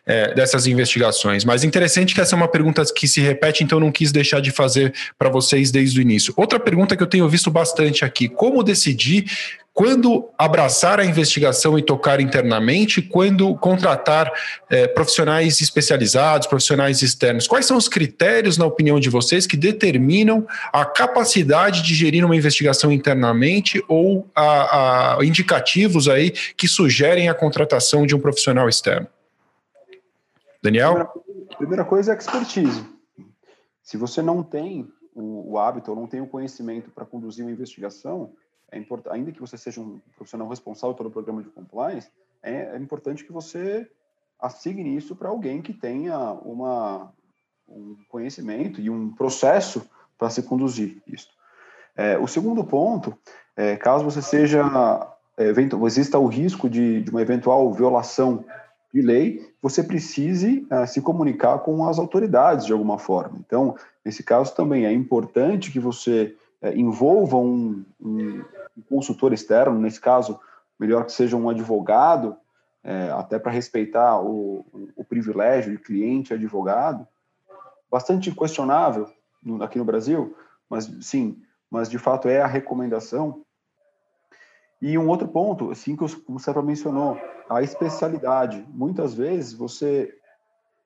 Speaker 1: é, dessas investigações. Mas interessante que essa é uma pergunta que se repete, então não quis deixar de fazer para vocês desde o início. Outra pergunta que eu tenho visto bastante aqui: como decidir quando abraçar a investigação e tocar internamente, quando contratar é, profissionais especializados, profissionais externos. Quais são os critérios, na opinião de vocês, que determinam a capacidade de gerir uma investigação internamente ou a, a indicativos aí que sugerem a contratação de um profissional externo? Daniel?
Speaker 2: Primeira, primeira coisa é expertise. Se você não tem o, o hábito ou não tem o conhecimento para conduzir uma investigação, é importante, ainda que você seja um profissional responsável pelo programa de compliance, é, é importante que você assigne isso para alguém que tenha uma, um conhecimento e um processo para se conduzir isso. É, o segundo ponto, é, caso você seja, é, exista o risco de, de, uma eventual violação de lei, você precise é, se comunicar com as autoridades de alguma forma. Então, nesse caso também é importante que você é, envolva um, um, um, consultor externo, nesse caso, melhor que seja um advogado, é, até para respeitar o, o, privilégio de cliente advogado, bastante questionável no, aqui no Brasil, mas sim, mas de fato é a recomendação. E um outro ponto, assim que o Sérgio mencionou, a especialidade. Muitas vezes você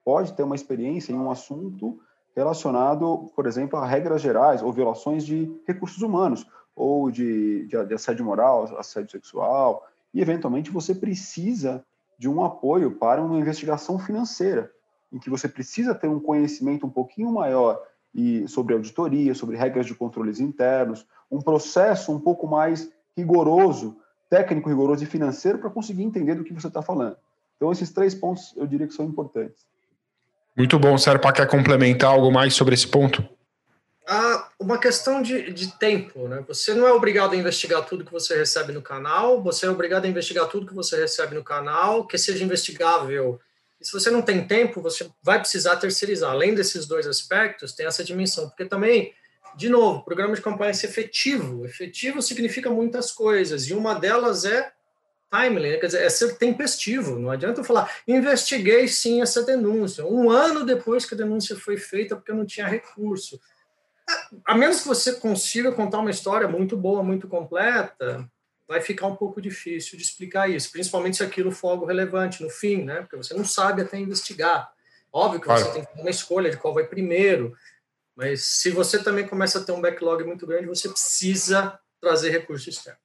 Speaker 2: pode ter uma experiência em um assunto relacionado, por exemplo, a regras gerais ou violações de recursos humanos, ou de, de, de assédio moral, assédio sexual, e eventualmente você precisa de um apoio para uma investigação financeira, em que você precisa ter um conhecimento um pouquinho maior e sobre auditoria, sobre regras de controles internos, um processo um pouco mais rigoroso, técnico, rigoroso e financeiro para conseguir entender do que você está falando. Então, esses três pontos eu diria que são importantes.
Speaker 1: Muito bom. Serpa quer complementar algo mais sobre esse ponto?
Speaker 3: Ah, uma questão de, de tempo, né? Você não é obrigado a investigar tudo que você recebe no canal, você é obrigado a investigar tudo que você recebe no canal, que seja investigável. E se você não tem tempo, você vai precisar terceirizar. Além desses dois aspectos, tem essa dimensão, porque também, de novo, programa de compliance efetivo. Efetivo significa muitas coisas, e uma delas é timely, né? quer dizer, é ser tempestivo. Não adianta eu falar, investiguei sim essa denúncia. Um ano depois que a denúncia foi feita, porque eu não tinha recurso. A menos que você consiga contar uma história muito boa, muito completa, vai ficar um pouco difícil de explicar isso, principalmente se aquilo for algo relevante no fim, né? Porque você não sabe até investigar. Óbvio que claro. você tem uma escolha de qual vai primeiro, mas se você também começa a ter um backlog muito grande, você precisa trazer recurso externo.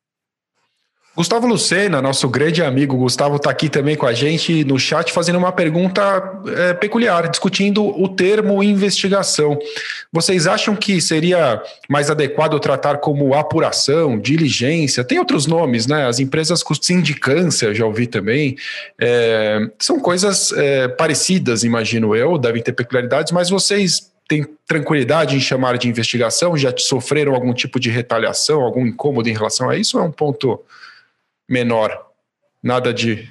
Speaker 1: Gustavo Lucena, nosso grande amigo Gustavo, está aqui também com a gente no chat fazendo uma pergunta é, peculiar, discutindo o termo investigação. Vocês acham que seria mais adequado tratar como apuração, diligência? Tem outros nomes, né? As empresas com sindicância, já ouvi também. É, são coisas é, parecidas, imagino eu, devem ter peculiaridades, mas vocês têm tranquilidade em chamar de investigação? Já sofreram algum tipo de retaliação, algum incômodo em relação a isso? Ou é um ponto menor. Nada de.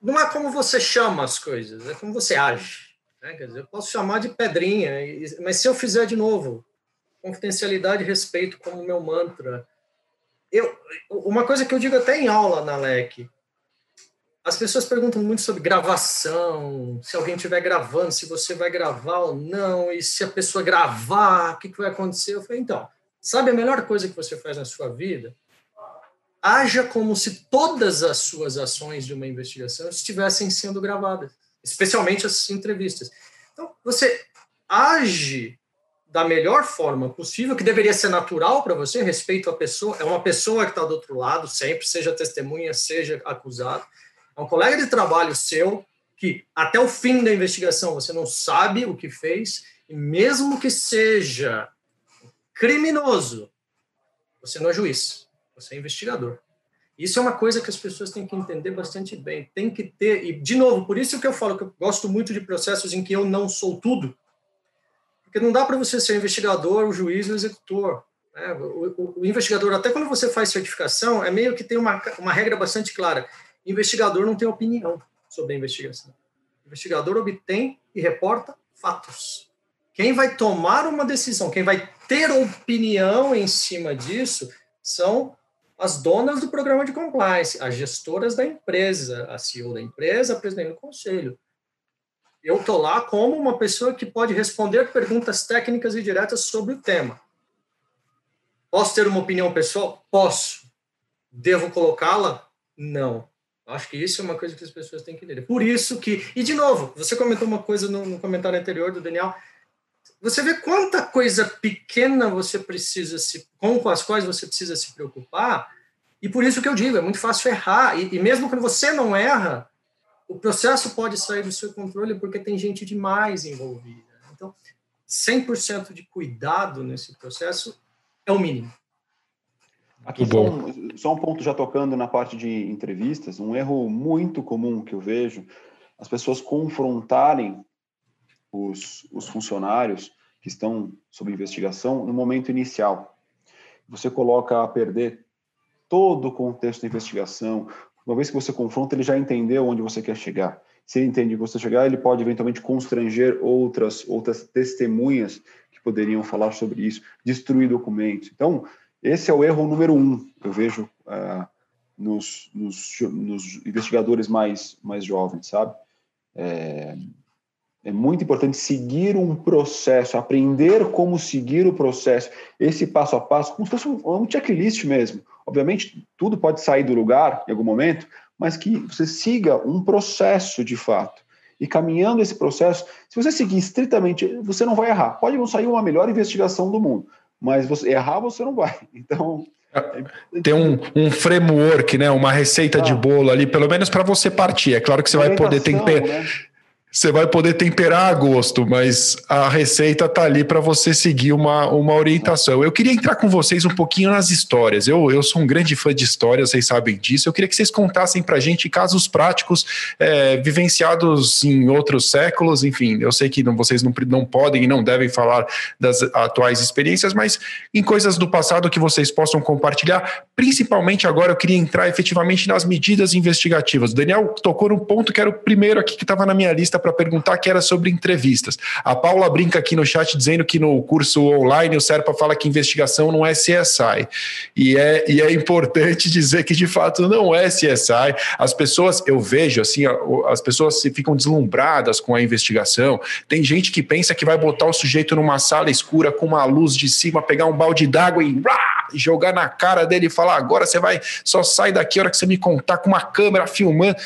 Speaker 3: Não é como você chama as coisas, é como você age. Né? Quer dizer, eu posso chamar de pedrinha, mas se eu fizer de novo, confidencialidade e respeito como meu mantra. Eu, uma coisa que eu digo até em aula na LEC, as pessoas perguntam muito sobre gravação, se alguém estiver gravando, se você vai gravar ou não, e se a pessoa gravar, o que, que vai acontecer? Eu falei, então, sabe a melhor coisa que você faz na sua vida? Haja como se todas as suas ações de uma investigação estivessem sendo gravadas, especialmente as entrevistas. Então, você age da melhor forma possível, que deveria ser natural para você, respeito à pessoa, é uma pessoa que está do outro lado, sempre, seja testemunha, seja acusado, é um colega de trabalho seu, que até o fim da investigação você não sabe o que fez, e mesmo que seja criminoso, você não é juiz você é investigador. Isso é uma coisa que as pessoas têm que entender bastante bem. Tem que ter, e de novo, por isso que eu falo que eu gosto muito de processos em que eu não sou tudo. Porque não dá para você ser investigador, o juiz e o executor. Né? O, o, o, investigador, até quando você faz certificação, é meio que tem uma, uma regra bastante clara. Investigador não tem opinião sobre a investigação. O investigador obtém e reporta fatos. Quem vai tomar uma decisão, quem vai ter opinião em cima disso, são as donas do programa de compliance, as gestoras da empresa, a CEO da empresa, a presidente do conselho. Eu estou lá como uma pessoa que pode responder perguntas técnicas e diretas sobre o tema. Posso ter uma opinião pessoal? Posso. Devo colocá-la? Não. Acho que isso é uma coisa que as pessoas têm que entender. Por isso que, e de novo, você comentou uma coisa no, no comentário anterior do Daniel, você vê quanta coisa pequena você precisa se, com as quais você precisa se preocupar, e por isso que eu digo, é muito fácil errar, e, e mesmo quando você não erra, o processo pode sair do seu controle porque tem gente demais envolvida. Então, 100% de cuidado nesse processo é o mínimo.
Speaker 2: Aqui só um, só um ponto já tocando na parte de entrevistas, um erro muito comum que eu vejo, as pessoas confrontarem os, os funcionários que estão sob investigação no momento inicial. Você coloca a perder todo o contexto da investigação. Uma vez que você confronta, ele já entendeu onde você quer chegar. Se ele entende que você chegar, ele pode eventualmente constranger outras outras testemunhas que poderiam falar sobre isso, destruir documentos. Então, esse é o erro número um que eu vejo uh, nos, nos, nos, investigadores mais mais jovens, sabe? É, é muito importante seguir um processo, aprender como seguir o processo, esse passo a passo, como se fosse um, checklist mesmo. Obviamente, tudo pode sair do lugar em algum momento, mas que você siga um processo de fato. E caminhando esse processo, se você seguir estritamente, você não vai errar. Pode não sair uma melhor investigação do mundo, mas você errar você não vai. Então,
Speaker 1: tem um, um framework, né? Uma receita ah, de bolo ali, pelo menos para você partir. É claro que você vai poder temperar. Né? Você vai poder temperar a gosto, mas a receita está ali para você seguir uma, uma orientação. Eu queria entrar com vocês um pouquinho nas histórias. Eu, eu sou um grande fã de histórias, vocês sabem disso. Eu queria que vocês contassem para a gente casos práticos é, vivenciados em outros séculos. Enfim, eu sei que não, vocês não, não podem e não devem falar das atuais experiências, mas em coisas do passado que vocês possam compartilhar. Principalmente agora, eu queria entrar efetivamente nas medidas investigativas. O Daniel tocou num ponto que era o primeiro aqui que estava na minha lista para perguntar, que era sobre entrevistas. A Paula brinca aqui no chat dizendo que no curso online o Serpa fala que investigação não é CSI. E é, e é importante dizer que de fato não é CSI. As pessoas, eu vejo assim, as pessoas ficam deslumbradas com a investigação. Tem gente que pensa que vai botar o sujeito numa sala escura com uma luz de cima, pegar um balde d'água e jogar na cara dele e falar: agora você vai, só sai daqui a hora que você me contar com uma câmera filmando.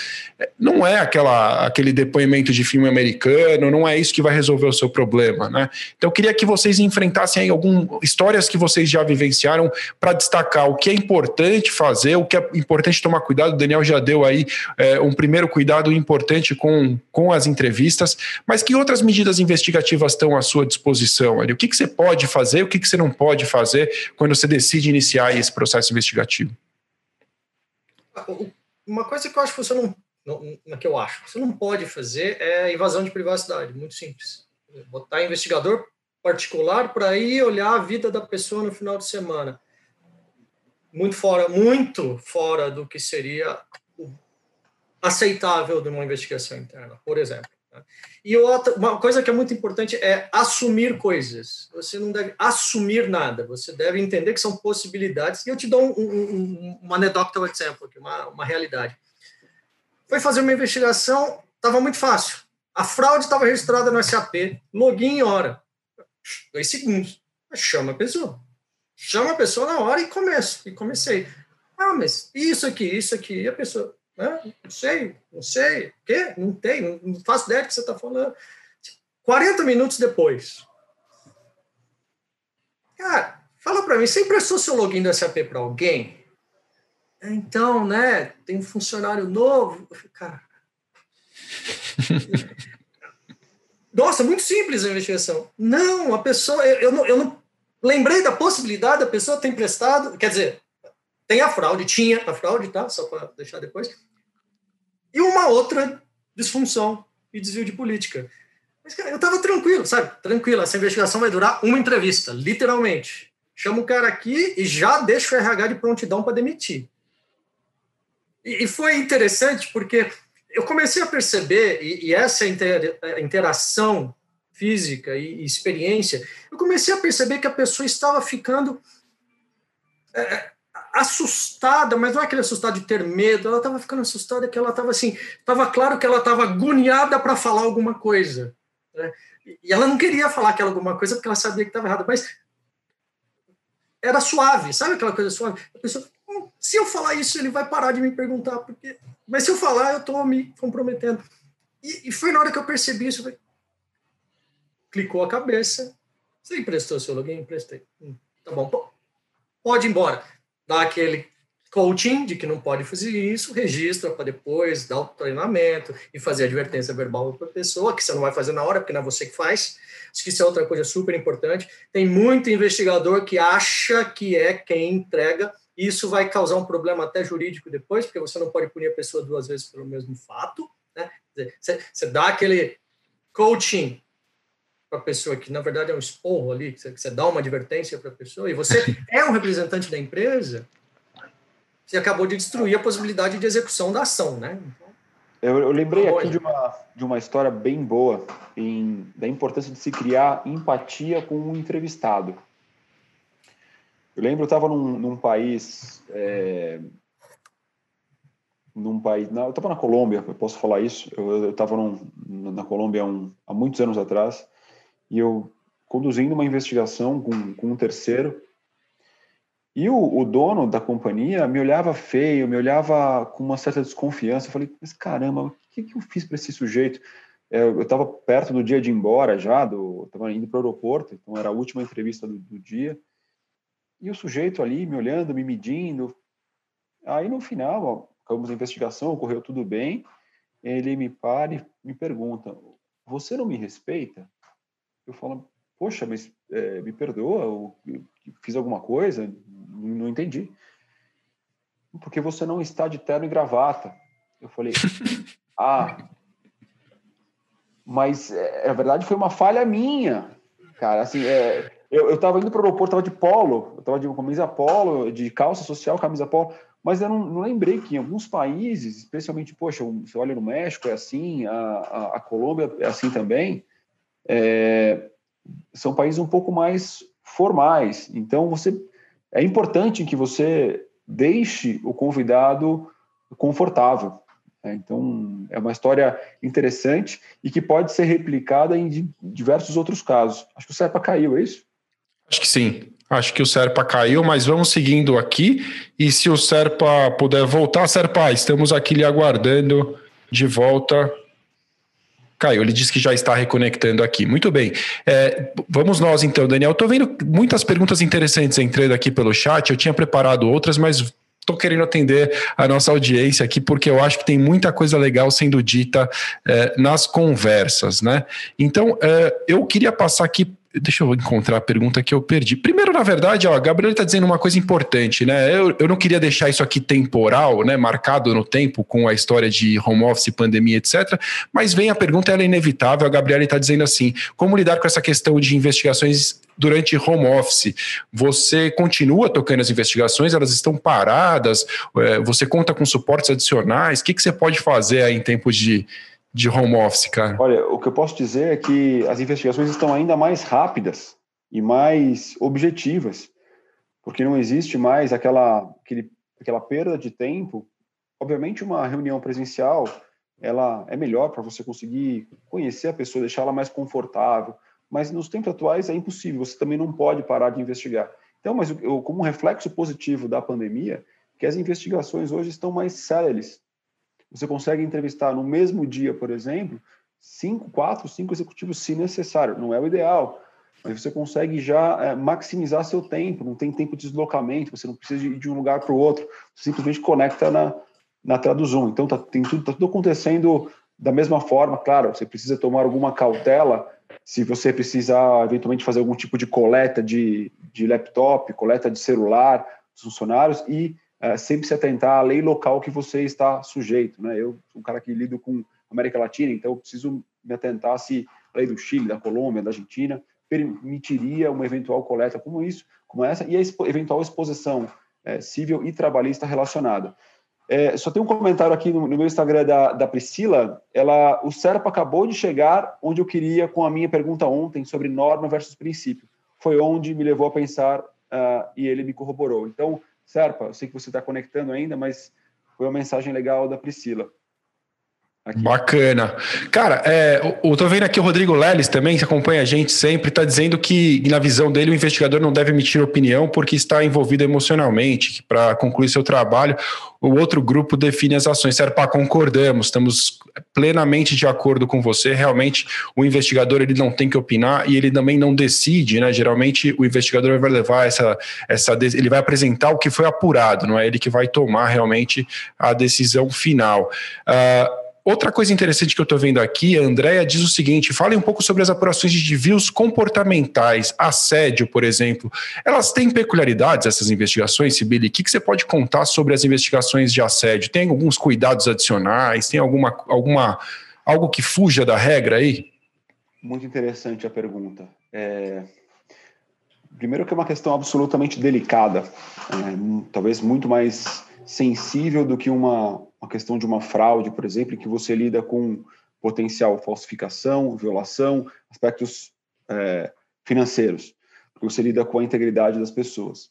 Speaker 1: Não é aquela, aquele depoimento de filme americano, não é isso que vai resolver o seu problema, né? Então eu queria que vocês enfrentassem algumas histórias que vocês já vivenciaram para destacar o que é importante fazer, o que é importante tomar cuidado. O Daniel já deu aí é, um primeiro cuidado importante com, com as entrevistas, mas que outras medidas investigativas estão à sua disposição ali? O que, que você pode fazer, o que, que você não pode fazer quando você decide iniciar esse processo investigativo?
Speaker 3: Uma coisa que eu acho que você não no, que eu acho. Você não pode fazer é invasão de privacidade, muito simples. Botar investigador particular para ir olhar a vida da pessoa no final de semana. Muito fora, muito fora do que seria aceitável de uma investigação interna, por exemplo. Né? E outra, uma coisa que é muito importante é assumir coisas. Você não deve assumir nada, você deve entender que são possibilidades. E eu te dou um, um, um, uma anedota, exemplo, uma, uma realidade. Foi fazer uma investigação, estava muito fácil. A fraude estava registrada no SAP, login em hora. Dois segundos. Chama a pessoa. Chama a pessoa na hora e começo. E comecei. Ah, mas isso aqui, isso aqui. E a pessoa, não sei, não sei. O quê? Não tem, não faço ideia do que você está falando. 40 minutos depois. Cara, fala para mim, você emprestou seu login do SAP para alguém? Então, né, tem um funcionário novo. Eu falei, cara. Nossa, muito simples a investigação. Não, a pessoa. Eu, eu, não, eu não lembrei da possibilidade da pessoa ter emprestado. Quer dizer, tem a fraude, tinha a fraude, tá? Só para deixar depois. E uma outra disfunção e desvio de política. Mas, cara, eu estava tranquilo, sabe? Tranquilo, essa investigação vai durar uma entrevista, literalmente. Chama o cara aqui e já deixa o RH de prontidão para demitir. E, foi interessante porque eu comecei a perceber, e, essa inter, interação física e, e, experiência, eu comecei a perceber que a pessoa estava ficando é, assustada, mas não é aquele assustado de ter medo, ela estava ficando assustada que ela estava assim, estava claro que ela estava agoniada para falar alguma coisa. Né? E ela não queria falar aquela alguma coisa porque ela sabia que estava errado, mas era suave, sabe aquela coisa suave? A pessoa, se eu falar isso, ele vai parar de me perguntar, porque. Mas se eu falar, eu estou me comprometendo. E, e, foi na hora que eu percebi isso. Falei, clicou a cabeça. Você emprestou seu login? Emprestei. Hum, tá bom. Pode ir embora. Dá aquele coaching de que não pode fazer isso, registra para depois dar o treinamento e fazer advertência verbal para a pessoa, que você não vai fazer na hora, porque não é você que faz. Acho que isso é outra coisa super importante. Tem muito investigador que acha que é quem entrega, e isso vai causar um problema até jurídico depois, porque você não pode punir a pessoa duas vezes pelo mesmo fato. Né? Você, você dá aquele coaching para a pessoa que, na verdade, é um esporro ali, que você, que você dá uma advertência para a pessoa, e você é um representante da empresa, você acabou de destruir a possibilidade de execução da ação, né?
Speaker 2: Eu, eu lembrei aqui de uma, de uma história bem boa em, da importância de se criar empatia com o um entrevistado. Eu lembro, eu estava num, num, país, é, num país, não, eu estava na Colômbia, eu posso falar isso. Eu estava na Colômbia um, há muitos anos atrás e eu conduzindo uma investigação com, com um terceiro e o, o, dono da companhia me olhava feio, me olhava com uma certa desconfiança. Eu falei, mas caramba, o que, que eu fiz para esse sujeito? É, eu estava perto do dia de ir embora já, estava indo para o aeroporto, então era a última entrevista do, do, dia. E o sujeito ali me olhando, me medindo. Aí no final, ó, acabamos a investigação, ocorreu tudo bem. Ele me para e me pergunta: Você não me respeita? Eu falo: Poxa, mas é, me perdoa, eu, eu fiz alguma coisa? não entendi. Porque você não está de terno e gravata. Eu falei, ah, mas é, na verdade foi uma falha minha, cara. Assim, é, eu, eu tava indo para o aeroporto, tava de polo, eu tava de camisa polo, de calça social, camisa polo, mas eu não, não lembrei que em alguns países, especialmente, poxa, você olha no México é assim, a, a, a Colômbia é assim também, é, são países um pouco mais formais. Então você é importante que você deixe o convidado confortável. Né? Então, é uma história interessante e que pode ser replicada em diversos outros casos. Acho que o Serpa caiu, é isso?
Speaker 1: Acho que sim. Acho que o Serpa caiu, mas vamos seguindo aqui. E se o Serpa puder voltar, Serpa, estamos aqui lhe aguardando de volta Caio, ele disse que já está reconectando aqui. Muito bem. É, vamos nós então, Daniel. Estou vendo muitas perguntas interessantes entrando aqui pelo chat. Eu tinha preparado outras, mas estou querendo atender a nossa audiência aqui, porque eu acho que tem muita coisa legal sendo dita é, nas conversas, né? Então, é, eu queria passar aqui Deixa eu encontrar a pergunta que eu perdi. Primeiro, na verdade, ó, a Gabriela está dizendo uma coisa importante, né? Eu, eu não queria deixar isso aqui temporal, né? Marcado no tempo com a história de home office, pandemia, etc. Mas vem a pergunta, ela é inevitável. A Gabriela está dizendo assim: como lidar com essa questão de investigações durante home office? Você continua tocando as investigações? Elas estão paradas? É, você conta com suportes adicionais? O que, que você pode fazer em tempos de de home office, cara?
Speaker 2: Olha, o que eu posso dizer é que as investigações estão ainda mais rápidas e mais objetivas, porque não existe mais aquela, aquele, aquela perda de tempo. Obviamente, uma reunião presencial ela é melhor para você conseguir conhecer a pessoa, deixar ela mais confortável, mas nos tempos atuais é impossível, você também não pode parar de investigar. Então, mas eu, como reflexo positivo da pandemia, que as investigações hoje estão mais céleres, você consegue entrevistar no mesmo dia, por exemplo, cinco, quatro, cinco executivos, se necessário. Não é o ideal, mas você consegue já é, maximizar seu tempo. Não tem tempo de deslocamento, você não precisa ir de um lugar para o outro. Você simplesmente conecta na, na tela do Zoom. Então, tá, tem tudo, tá tudo acontecendo da mesma forma. Claro, você precisa tomar alguma cautela se você precisar eventualmente fazer algum tipo de coleta de, de laptop, coleta de celular dos funcionários e é, sempre se atentar à lei local que você está sujeito. Né? Eu sou um cara que lido com América Latina, então eu preciso me atentar se a lei do Chile, da Colômbia, da Argentina permitiria uma eventual coleta como isso, como essa, e a expo eventual exposição é, civil e trabalhista relacionada. É, só tem um comentário aqui no, no meu Instagram da, da, Priscila. Ela, o Serpa acabou de chegar onde eu queria com a minha pergunta ontem sobre norma versus princípio. Foi onde me levou a pensar uh, e ele me corroborou. Então, Serpa, eu sei que você está conectando ainda, mas foi uma mensagem legal da Priscila.
Speaker 1: Aqui. Bacana. Cara, é, eu tô vendo aqui o Rodrigo Leles também, que acompanha a gente sempre, está dizendo que, na visão dele, o investigador não deve emitir opinião porque está envolvido emocionalmente, para concluir seu trabalho, o outro grupo define as ações. Serpa, concordamos, estamos plenamente de acordo com você. Realmente, o investigador ele não tem que opinar e ele também não decide, né? Geralmente, o investigador vai levar essa, essa ele vai apresentar o que foi apurado, não é ele que vai tomar realmente a decisão final. Uh, Outra coisa interessante que eu estou vendo aqui, a Andrea diz o seguinte: fale um pouco sobre as apurações de desvios comportamentais, assédio, por exemplo. Elas têm peculiaridades, essas investigações, Sibili? O que, que você pode contar sobre as investigações de assédio? Tem alguns cuidados adicionais? Tem alguma, alguma algo que fuja da regra aí?
Speaker 2: Muito interessante a pergunta. É... Primeiro que é uma questão absolutamente delicada, é, talvez muito mais sensível do que uma, uma questão de uma fraude, por exemplo, em que você lida com potencial falsificação, violação, aspectos é, financeiros, porque você lida com a integridade das pessoas.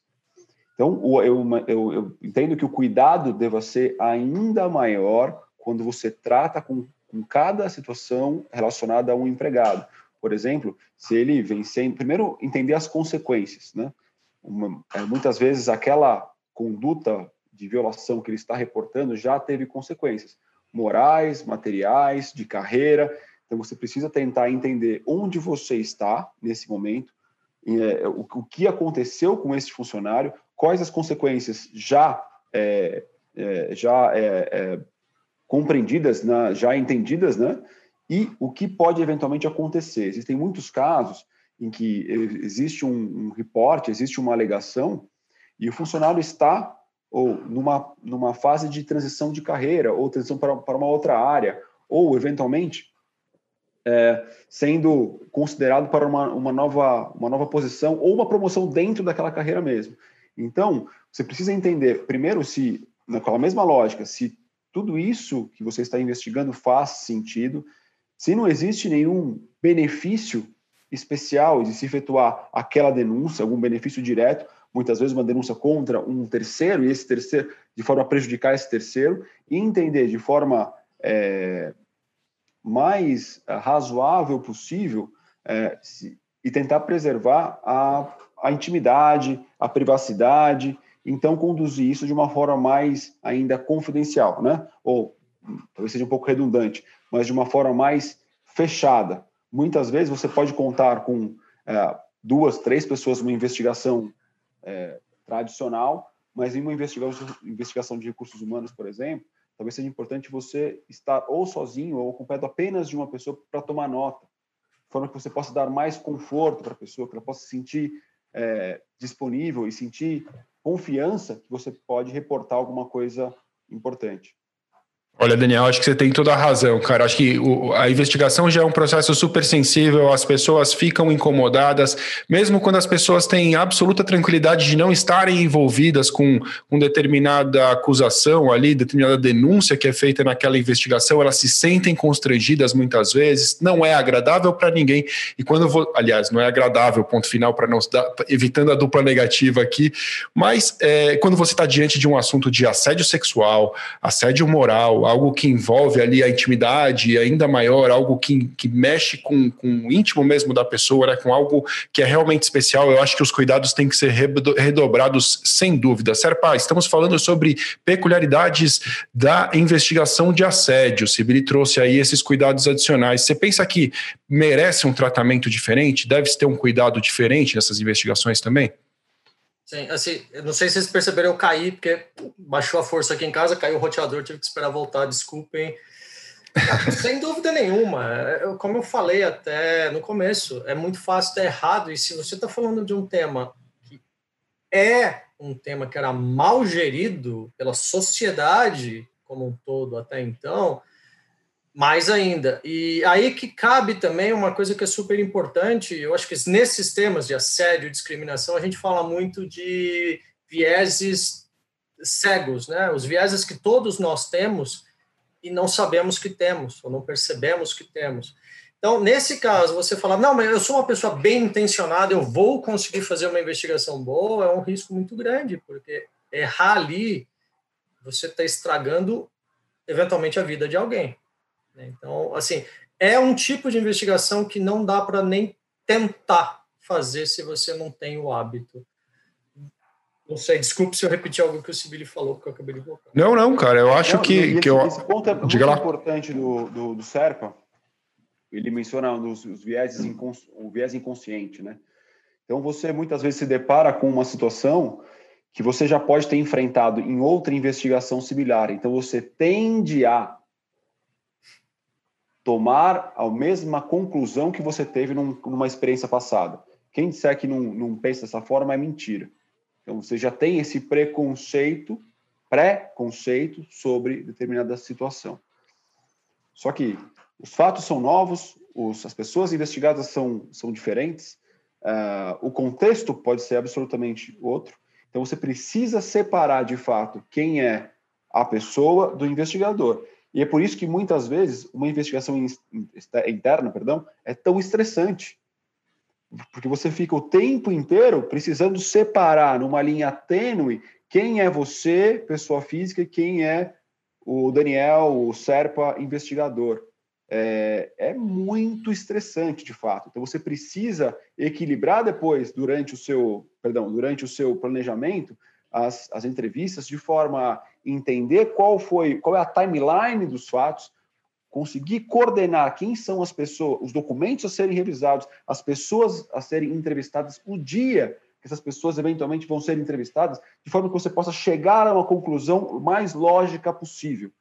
Speaker 2: Então, eu, eu, eu, entendo que o cuidado deva ser ainda maior quando você trata com, com cada situação relacionada a um empregado. Por exemplo, se ele vem. Primeiro, entender as consequências. Né? Uma, é, muitas vezes, aquela conduta de violação que ele está reportando já teve consequências morais, materiais, de carreira. Então você precisa tentar entender onde você está nesse momento, é, o, que aconteceu com esse funcionário, quais as consequências já é, é, já é, é, compreendidas, né, já entendidas, né? E o que pode eventualmente acontecer. Existem muitos casos em que existe um, um reporte, existe uma alegação e o funcionário está ou numa, numa fase de transição de carreira, ou transição para, para uma outra área, ou, eventualmente, é, sendo considerado para uma, uma, nova, uma nova posição, ou uma promoção dentro daquela carreira mesmo. Então, você precisa entender, primeiro, se, naquela mesma lógica, se tudo isso que você está investigando faz sentido, se não existe nenhum benefício especial de se efetuar aquela denúncia, algum benefício direto, muitas vezes uma denúncia contra um terceiro, e esse terceiro, de forma a prejudicar esse terceiro, e entender de forma é, mais é, razoável possível é, se, e tentar preservar a, a intimidade, a privacidade, então conduzir isso de uma forma mais ainda confidencial, né? Ou talvez seja um pouco redundante, mas de uma forma mais fechada. Muitas vezes você pode contar com é, duas, três pessoas numa investigação é, tradicional, mas em uma investigação, de recursos humanos, por exemplo, talvez seja importante você estar ou sozinho ou acompanhado apenas de uma pessoa para tomar nota, de forma que você possa dar mais conforto para a pessoa, que ela possa se sentir é, disponível e sentir confiança que você pode reportar alguma coisa importante.
Speaker 1: Olha, Daniel, acho que você tem toda a razão, cara. Acho que o, a investigação já é um processo super sensível, as pessoas ficam incomodadas, mesmo quando as pessoas têm absoluta tranquilidade de não estarem envolvidas com, com determinada acusação ali, determinada denúncia que é feita naquela investigação, elas se sentem constrangidas muitas vezes, não é agradável para ninguém. E quando vou, aliás, não é agradável, ponto final, para não evitando a dupla negativa aqui, mas é, quando você está diante de um assunto de assédio sexual, assédio moral, algo que envolve ali a intimidade ainda maior, algo que, que mexe com, com o íntimo mesmo da pessoa, né, com algo que é realmente especial, eu acho que os cuidados têm que ser redobrados sem dúvida. Serpa, estamos falando sobre peculiaridades da investigação de assédio. Sibili trouxe aí esses cuidados adicionais. Você pensa que merece um tratamento diferente? Deve-se ter um cuidado diferente nessas investigações também?
Speaker 3: Sim, assim, não sei se vocês perceberam, eu caí, porque baixou a força aqui em casa, caiu o roteador, tive que esperar voltar, desculpem. Sem dúvida nenhuma, eu, como eu falei até no começo, é muito fácil estar errado, e se você está falando de um tema que é um tema que era mal gerido pela sociedade como um todo até então, mais ainda. E aí que cabe também uma coisa que é super importante, eu acho que nesses temas de assédio e discriminação, a gente fala muito de vieses cegos, né? Os vieses que todos nós temos e não sabemos que temos, ou não percebemos que temos. Então, nesse caso, você falar, não, mas eu sou uma pessoa bem intencionada, eu vou conseguir fazer uma investigação boa, é um risco muito grande, porque errar ali, você está estragando eventualmente a vida de alguém. Então, assim, é um tipo de investigação que não dá para nem tentar fazer se você não tem o hábito. Não sei, desculpe se eu repetir algo que o Sibili falou, porque eu acabei de voltar.
Speaker 1: Não, não, cara, eu acho não, que, esse, que eu...
Speaker 2: Esse ponto é muito lá. importante do, do, do, Serpa. Ele menciona os, os vieses incons, o viés inconsciente, né? Então, você muitas vezes se depara com uma situação que você já pode ter enfrentado em outra investigação similar. Então, você tende a tomar a mesma conclusão que você teve num, numa experiência passada. Quem disser que não, não pensa dessa forma é mentira. Então, você já tem esse preconceito, pré-conceito sobre determinada situação. Só que os fatos são novos, os, as pessoas investigadas são, são diferentes, uh, o contexto pode ser absolutamente outro. Então, você precisa separar de fato quem é a pessoa do investigador. E é por isso que muitas vezes uma investigação interna, perdão, é tão estressante. Porque você fica o tempo inteiro precisando separar numa linha tênue quem é você, pessoa física, e quem é o Daniel, o Serpa, investigador. É, é, muito estressante, de fato. Então você precisa equilibrar depois, durante o seu, perdão, durante o seu planejamento, as, as entrevistas de forma entender qual foi, qual é a timeline dos fatos, conseguir coordenar quem são as pessoas, os documentos a serem revisados, as pessoas a serem entrevistadas, o dia que essas pessoas eventualmente vão ser entrevistadas, de forma que você possa chegar a uma conclusão mais lógica possível,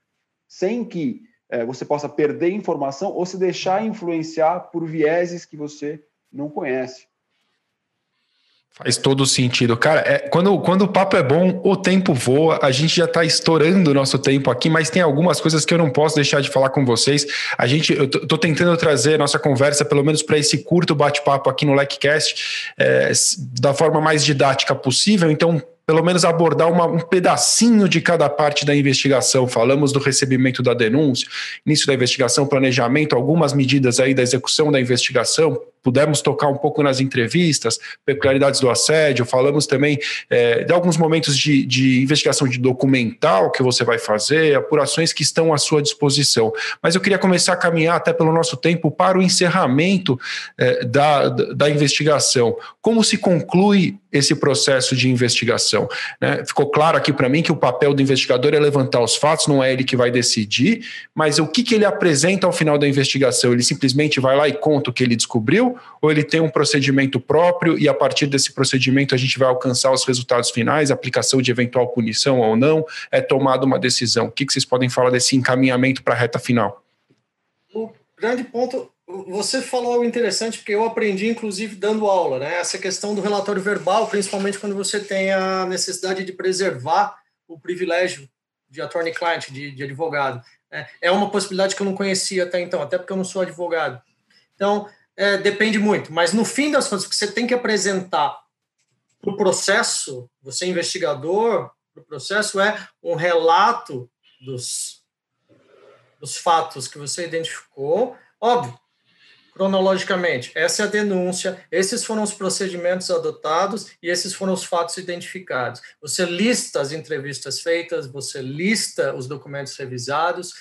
Speaker 2: sem que é, você possa perder informação ou se deixar influenciar por vieses que você não conhece.
Speaker 1: Faz todo sentido. Cara, é, quando, quando o papo é bom, o tempo voa. A gente já está estourando o nosso tempo aqui, mas tem algumas coisas que eu não posso deixar de falar com vocês. A gente, eu tô tentando trazer nossa conversa, pelo menos para esse curto bate-papo aqui no LecCast, é, da forma mais didática possível. Então, pelo menos abordar uma, um pedacinho de cada parte da investigação. Falamos do recebimento da denúncia, início da investigação, planejamento, algumas medidas aí da execução da investigação, pudemos tocar um pouco nas entrevistas, peculiaridades do assédio, falamos também é, de alguns momentos de, de, investigação de documental que você vai fazer, apurações que estão à sua disposição. Mas eu queria começar a caminhar até pelo nosso tempo para o encerramento é, da, da investigação. Como se conclui esse processo de investigação? Né? Ficou claro aqui para mim que o papel do investigador é levantar os fatos, não é ele que vai decidir, mas o que, que ele apresenta ao final da investigação? Ele simplesmente vai lá e conta o que ele descobriu, ou ele tem um procedimento próprio e a partir desse procedimento a gente vai alcançar os resultados finais, aplicação de eventual punição ou não, é tomada uma decisão. O que, que vocês podem falar desse encaminhamento para a reta final?
Speaker 3: O grande ponto, você falou algo interessante, porque eu aprendi, inclusive, dando aula, né? Essa questão do relatório verbal, principalmente quando você tem a necessidade de preservar o privilégio de attorney-client, de, de advogado. É, é uma possibilidade que eu não conhecia até então, até porque eu não sou advogado. Então, é, depende muito, mas no fim das contas, o que você tem que apresentar para o processo, você investigador, para o processo é um relato dos, dos fatos que você identificou, óbvio, cronologicamente. Essa é a denúncia, esses foram os procedimentos adotados e esses foram os fatos identificados. Você lista as entrevistas feitas, você lista os documentos revisados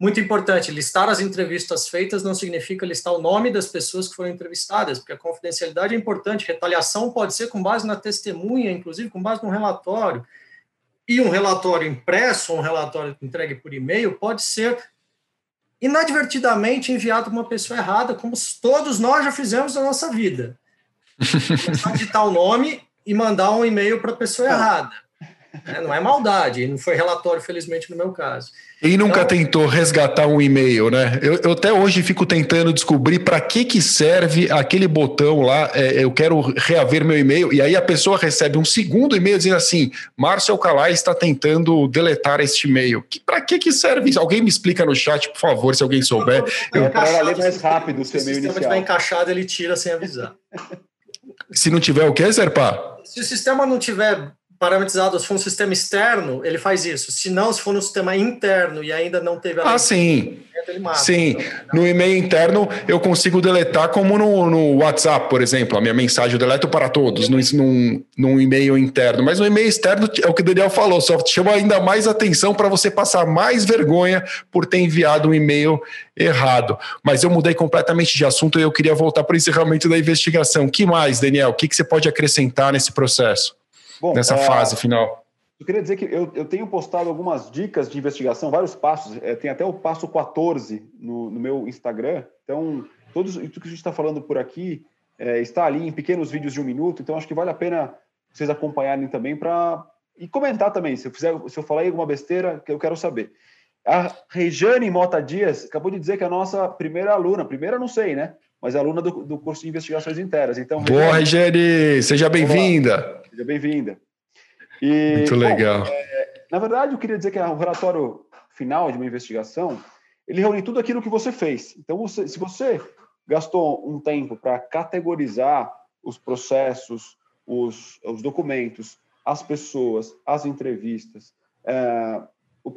Speaker 3: muito importante, listar as entrevistas feitas não significa listar o nome das pessoas que foram entrevistadas, porque a confidencialidade é importante. Retaliação pode ser com base na testemunha, inclusive com base no relatório. E um relatório impresso, um relatório entregue por e-mail, pode ser inadvertidamente enviado para uma pessoa errada, como todos nós já fizemos na nossa vida. digitar o nome e mandar um e-mail para a pessoa errada. É, não é maldade, não foi relatório, felizmente, no meu caso.
Speaker 1: Quem nunca então, tentou resgatar um e-mail, né? Eu, eu, até hoje fico tentando descobrir para que, que serve aquele botão lá, é, eu quero reaver meu e-mail, e aí a pessoa recebe um segundo e-mail dizendo assim, Márcio Alcalá está tentando deletar este e-mail. Que, para que, que serve isso? Alguém me explica no chat, por favor, se alguém souber.
Speaker 2: Eu, para ler mais rápido o seu e-mail inicial. Se o sistema
Speaker 3: estiver encaixado, ele tira sem avisar.
Speaker 1: Se não tiver o quê, Serpa?
Speaker 3: Se o sistema não tiver parametrizado, se for um sistema externo, ele faz isso. Se não, se for no sistema interno e ainda não teve
Speaker 1: a. Ah, sim. Sim, no e-mail interno eu consigo deletar como no, no, WhatsApp, por exemplo, a minha mensagem eu deleto para todos num, num, num e-mail interno, mas no e-mail externo é o que o Daniel falou, só chama ainda mais atenção para você passar mais vergonha por ter enviado um e-mail errado. Mas eu mudei completamente de assunto e eu queria voltar para o encerramento da investigação. que mais, Daniel? O que, que você pode acrescentar nesse processo, Bom, nessa é... fase final?
Speaker 2: Eu queria dizer que eu, eu tenho postado algumas dicas de investigação, vários passos, é, tem até o passo 14 no, no meu Instagram. Então, todos, tudo que a gente está falando por aqui é, está ali em pequenos vídeos de um minuto, então acho que vale a pena vocês acompanharem também para. E comentar também, se eu, fizer, se eu falar alguma besteira, que eu quero saber. A Rejane Mota Dias acabou de dizer que é a nossa primeira aluna, primeira não sei, né? Mas é aluna do, do curso de investigações internas. Então,
Speaker 1: Boa, Rejane, seja bem-vinda.
Speaker 2: Seja bem-vinda.
Speaker 1: E, Muito legal. Bom,
Speaker 2: é, na verdade, eu queria dizer que o relatório final de uma investigação, ele reúne tudo aquilo que você fez. Então, você, se você gastou um tempo para categorizar os processos, os, os, documentos, as pessoas, as entrevistas, é, o,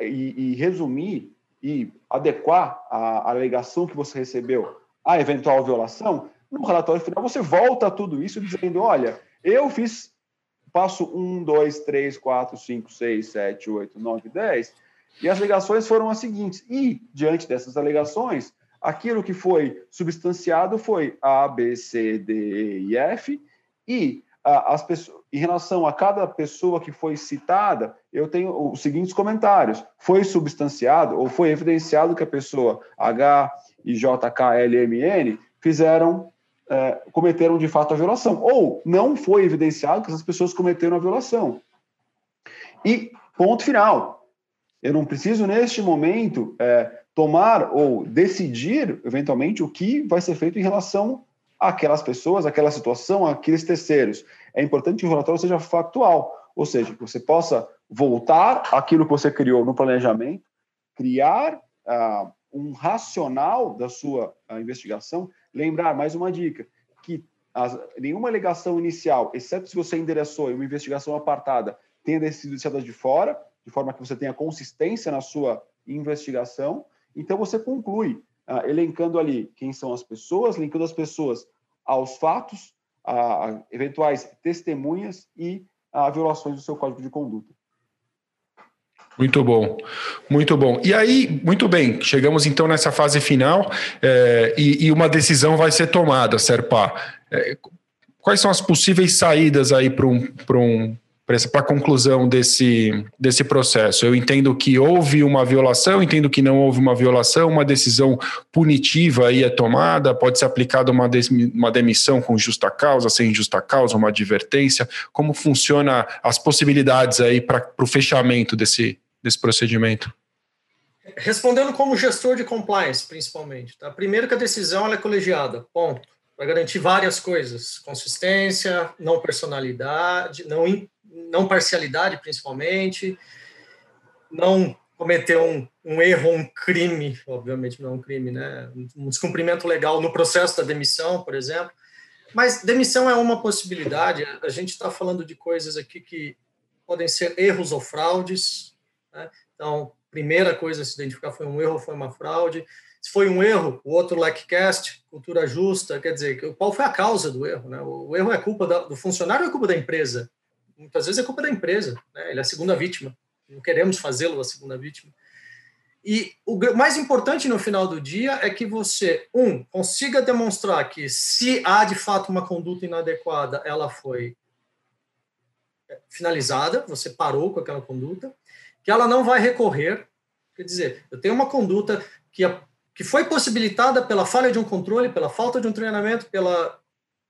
Speaker 2: e, e, resumir e adequar a, a alegação que você recebeu à eventual violação, no relatório final você volta a tudo isso dizendo, olha, eu fiz passo 1, 2, 3, 4, 5, 6, 7, 8, 9, 10. E as alegações foram as seguintes. E, diante dessas alegações, aquilo que foi substanciado foi A, B, C, D, e F. E a, as pessoas, em relação a cada pessoa que foi citada, eu tenho os seguintes comentários. Foi substanciado ou foi evidenciado que a pessoa H e J, K, L, M, N fizeram é, cometeram de fato a violação, ou não foi evidenciado que essas pessoas cometeram a violação. E ponto final. Eu não preciso, neste momento, é, tomar ou decidir, eventualmente, o que vai ser feito em relação àquelas pessoas, àquela situação, àqueles terceiros. É importante que o relatório seja factual, ou seja, que você possa voltar àquilo que você criou no planejamento, criar ah, um racional da sua investigação, Lembrar, mais uma dica, que as, nenhuma alegação inicial, exceto se você endereçou em uma investigação apartada, tenha sido deixada de fora, de forma que você tenha consistência na sua investigação. Então, você conclui uh, elencando ali quem são as pessoas, linkando as pessoas aos fatos, a, a eventuais testemunhas e a violações do seu código de conduta.
Speaker 1: Muito bom, muito bom. E aí, muito bem, chegamos então nessa fase final é, e, e, uma decisão vai ser tomada, Serpa. É, quais são as possíveis saídas aí para um, um, para a conclusão desse, desse processo? Eu entendo que houve uma violação, entendo que não houve uma violação, uma decisão punitiva aí é tomada, pode ser aplicada uma, des, uma demissão com justa causa, sem justa causa, uma advertência. Como funciona as possibilidades aí para o fechamento desse, desse procedimento?
Speaker 3: Respondendo como gestor de compliance, principalmente. Tá? Primeiro que a decisão é colegiada, ponto. Vai garantir várias coisas: consistência, não personalidade, não, não parcialidade, principalmente, não cometer um, um erro, um crime, obviamente não é um crime, né? Um descumprimento legal no processo da demissão, por exemplo. Mas demissão é uma possibilidade. A gente está falando de coisas aqui que podem ser erros ou fraudes, né? Então, primeira coisa a se identificar foi um erro ou foi uma fraude. Se foi um erro, o outro LECCAST, cultura justa, quer dizer, qual foi a causa do erro? Né? O erro é culpa do funcionário ou é culpa da empresa? Muitas vezes é culpa da empresa, né? ele é a segunda vítima. Não queremos fazê-lo a segunda vítima. E o mais importante no final do dia é que você, um, consiga demonstrar que se há de fato uma conduta inadequada, ela foi finalizada, você parou com aquela conduta que ela não vai recorrer. Quer dizer, eu tenho uma conduta que, a, que foi possibilitada pela falha de um controle, pela falta de um treinamento, pela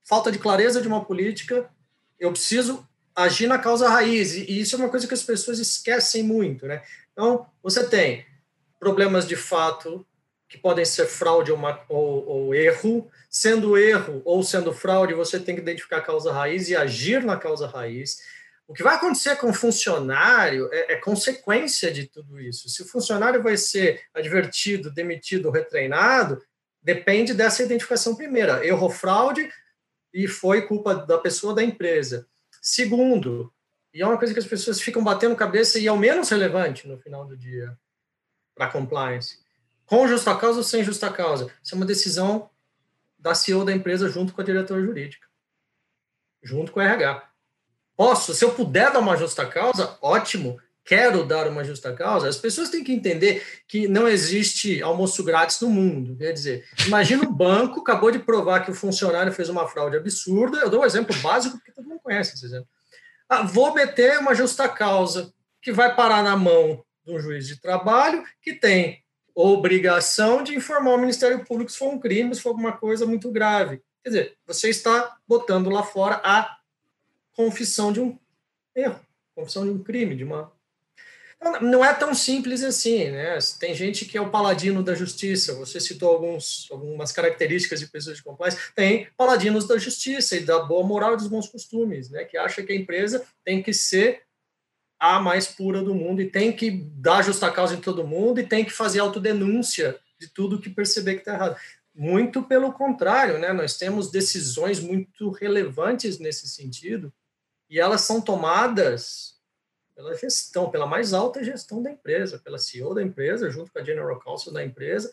Speaker 3: falta de clareza de uma política. Eu preciso agir na causa raiz, e isso é uma coisa que as pessoas esquecem muito. Né? Então, você tem problemas de fato que podem ser fraude ou, uma, ou, ou, erro. Sendo erro ou sendo fraude, você tem que identificar a causa raiz e agir na causa raiz. O que vai acontecer com o funcionário é, é, consequência de tudo isso. Se o funcionário vai ser advertido, demitido ou retreinado, depende dessa identificação primeira. Erro, fraude e foi culpa da pessoa da empresa. Segundo, E é uma coisa que as pessoas ficam batendo cabeça e é o menos relevante no final do dia para compliance. Com justa causa ou sem justa causa? Isso é uma decisão da CEO da empresa junto com a diretora jurídica, junto com o RH. Posso, se eu puder dar uma justa causa, ótimo. Quero dar uma justa causa. As pessoas têm que entender que não existe almoço grátis no mundo. Quer dizer, imagina o banco acabou de provar que o funcionário fez uma fraude absurda. Eu dou um exemplo básico porque todo mundo conhece esse exemplo. Ah, vou meter uma justa causa que vai parar na mão de um juiz de trabalho que tem obrigação de informar o Ministério Público se for um crime, se for alguma coisa muito grave. Quer dizer, você está botando lá fora a confissão de um erro, confissão de um crime, de uma. Não é tão simples assim, né? Tem gente que é o paladino da justiça. Você citou alguns, algumas características de pessoas de compliance. Tem paladinos da justiça e da boa moral e dos bons costumes, né? Que acha que a empresa tem que ser a mais pura do mundo e tem que dar justa causa em todo mundo e tem que fazer autodenúncia de tudo que perceber que está errado. Muito pelo contrário, né? Nós temos decisões muito relevantes nesse sentido e elas são tomadas pela gestão, pela mais alta gestão da empresa, pela CEO da empresa, junto com a General Counsel da empresa,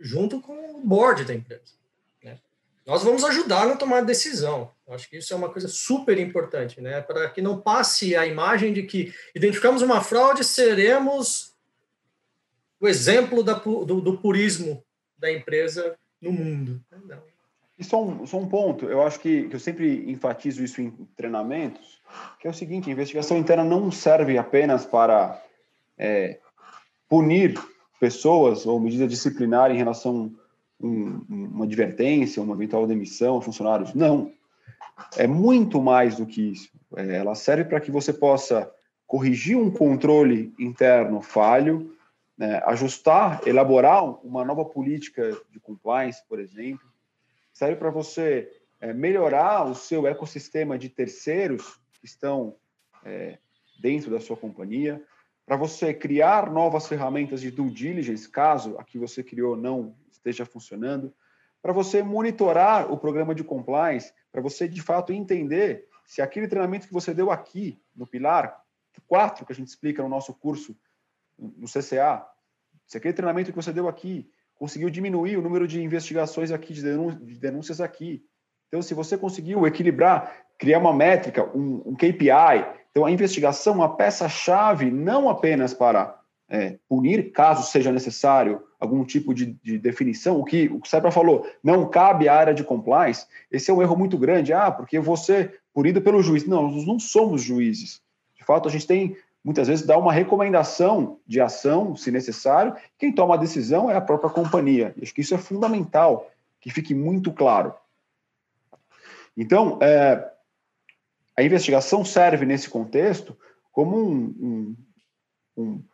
Speaker 3: junto com o board da empresa. Né? Nós vamos ajudar na tomada de decisão. Acho que isso é uma coisa super importante, né? Para que não passe a imagem de que identificamos uma fraude, seremos o exemplo da, do, do purismo da empresa no mundo. Não.
Speaker 2: E só um, só um ponto, eu acho que, que eu sempre enfatizo isso em treinamentos, que é o seguinte, a investigação interna não serve apenas para é, punir pessoas ou medida disciplinar em relação a um, uma advertência, uma eventual demissão, funcionários. Não. É muito mais do que isso. É, ela serve para que você possa corrigir um controle interno falho, né, ajustar, elaborar uma nova política de compliance, por exemplo, serve para você é, melhorar o seu ecossistema de terceiros que estão é, dentro da sua companhia, para você criar novas ferramentas de due diligence, caso a que você criou não esteja funcionando, para você monitorar o programa de compliance, para você de fato entender se aquele treinamento que você deu aqui no Pilar 4, que a gente explica no nosso curso no CCA, se aquele treinamento que você deu aqui conseguiu diminuir o número de investigações aqui, de, denúncias aqui. Então, se você conseguiu equilibrar, criar uma métrica, um, um KPI, então a investigação, uma peça-chave, não apenas para é, punir, caso seja necessário, algum tipo de, de definição, o que o Sebra falou, não cabe à área de compliance, esse é um erro muito grande, ah, porque você, punido pelo juiz. Não, nós não somos juízes. De fato, a gente tem muitas vezes dá uma recomendação de ação, se necessário. Quem toma a decisão é a própria companhia. Acho que isso é fundamental, que fique muito claro. Então, é, a investigação serve nesse contexto como um, um, um,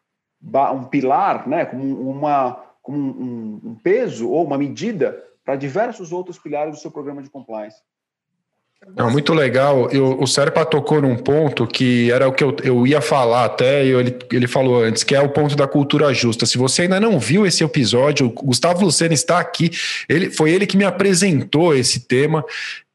Speaker 2: um pilar, né, como, uma, como um, um peso ou uma medida para diversos outros pilares do seu programa de compliance.
Speaker 1: Não, muito legal. Eu, o Serpa tocou num ponto que era o que eu, eu ia falar até, e ele, ele falou antes, que é o ponto da cultura justa. Se você ainda não viu esse episódio, o Gustavo Lucena está aqui. Ele, foi ele que me apresentou esse tema.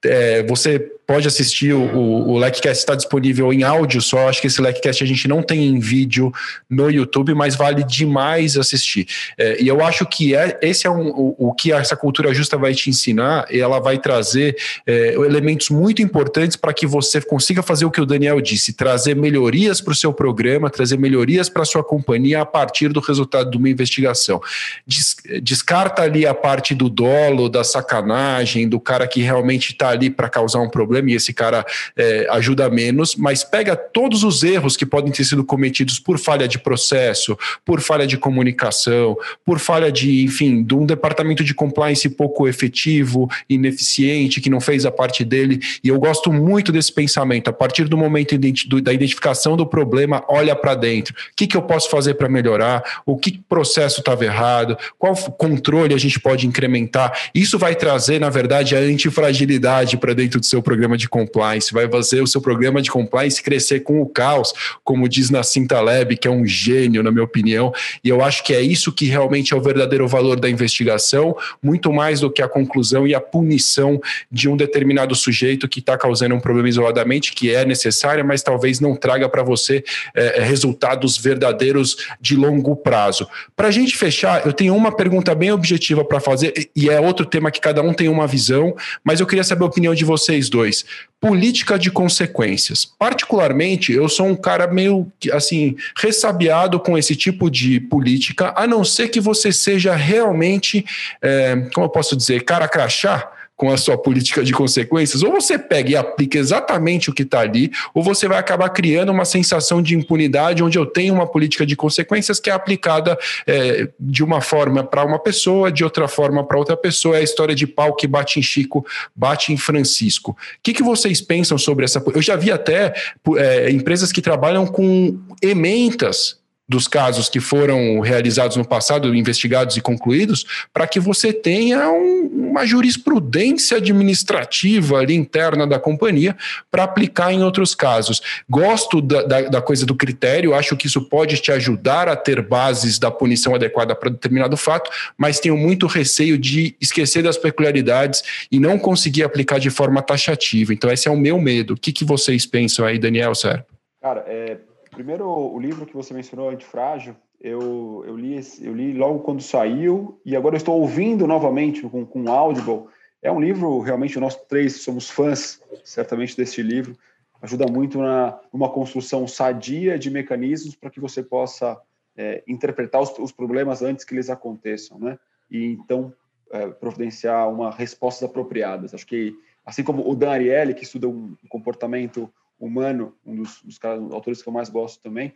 Speaker 1: É, você pode assistir o, o, LECCast está disponível em áudio só. Acho que esse LECCast a gente não tem em vídeo no YouTube, mas vale demais assistir. É, e eu acho que é, esse é um, o, o, que essa cultura justa vai te ensinar, ela vai trazer é, elementos muito importantes para que você consiga fazer o que o Daniel disse: trazer melhorias para o seu programa, trazer melhorias para a sua companhia a partir do resultado de uma investigação. Des, descarta ali a parte do dolo, da sacanagem, do cara que realmente está ali para causar um problema e esse cara é, ajuda menos, mas pega todos os erros que podem ter sido cometidos por falha de processo, por falha de comunicação, por falha de, enfim, de um departamento de compliance pouco efetivo, ineficiente, que não fez a parte dele. E eu gosto muito desse pensamento. A partir do momento da identificação do problema, olha para dentro. O que, que eu posso fazer para melhorar? O que processo estava errado? Qual controle a gente pode incrementar? Isso vai trazer, na verdade, a antifragilidade agilidade para dentro do seu programa de compliance, vai fazer o seu programa de compliance crescer com o caos, como diz Nassim Taleb, que é um gênio, na minha opinião, e eu acho que é isso que realmente é o verdadeiro valor da investigação, muito mais do que a conclusão e a punição de um determinado sujeito que está causando um problema isoladamente, que é necessária, mas talvez não traga para você é, resultados verdadeiros de longo prazo. Para a gente fechar, eu tenho uma pergunta bem objetiva para fazer, e é outro tema que cada um tem uma visão, mas eu queria saber a opinião de vocês dois. Política de consequências. Particularmente, eu sou um cara meio assim, ressabiado com esse tipo de política, a não ser que você seja realmente, é, como eu posso dizer, cara crachá com a sua política de consequências, ou você pega e aplica exatamente o que está ali, ou você vai acabar criando uma sensação de impunidade, onde eu tenho uma política de consequências que é aplicada é, de uma forma para uma pessoa, de outra forma para outra pessoa. É a história de pau que bate em Chico, bate em Francisco. O que, que vocês pensam sobre essa? Eu já vi até é, empresas que trabalham com ementas dos casos que foram realizados no passado, investigados e concluídos, para que você tenha um, uma jurisprudência administrativa ali interna da companhia para aplicar em outros casos. Gosto da, da, da, coisa do critério, acho que isso pode te ajudar a ter bases da punição adequada para determinado fato, mas tenho muito receio de esquecer das peculiaridades e não conseguir aplicar de forma taxativa. Então, esse é o meu medo. O que, que vocês pensam aí, Daniel Serpa?
Speaker 2: Cara, é, Primeiro, o livro que você mencionou, Antifrágil, eu, eu, li, eu li logo quando saiu e agora estou ouvindo novamente com, com Audible. É um livro, realmente, nós três somos fãs, certamente, deste livro. Ajuda muito na uma construção sadia de mecanismos para que você possa é, interpretar os, os, problemas antes que eles aconteçam, né? E então é, providenciar uma respostas apropriadas. Acho que, assim como o Dan Ariely, que estuda um comportamento humano, um dos, dos autores que eu mais gosto também,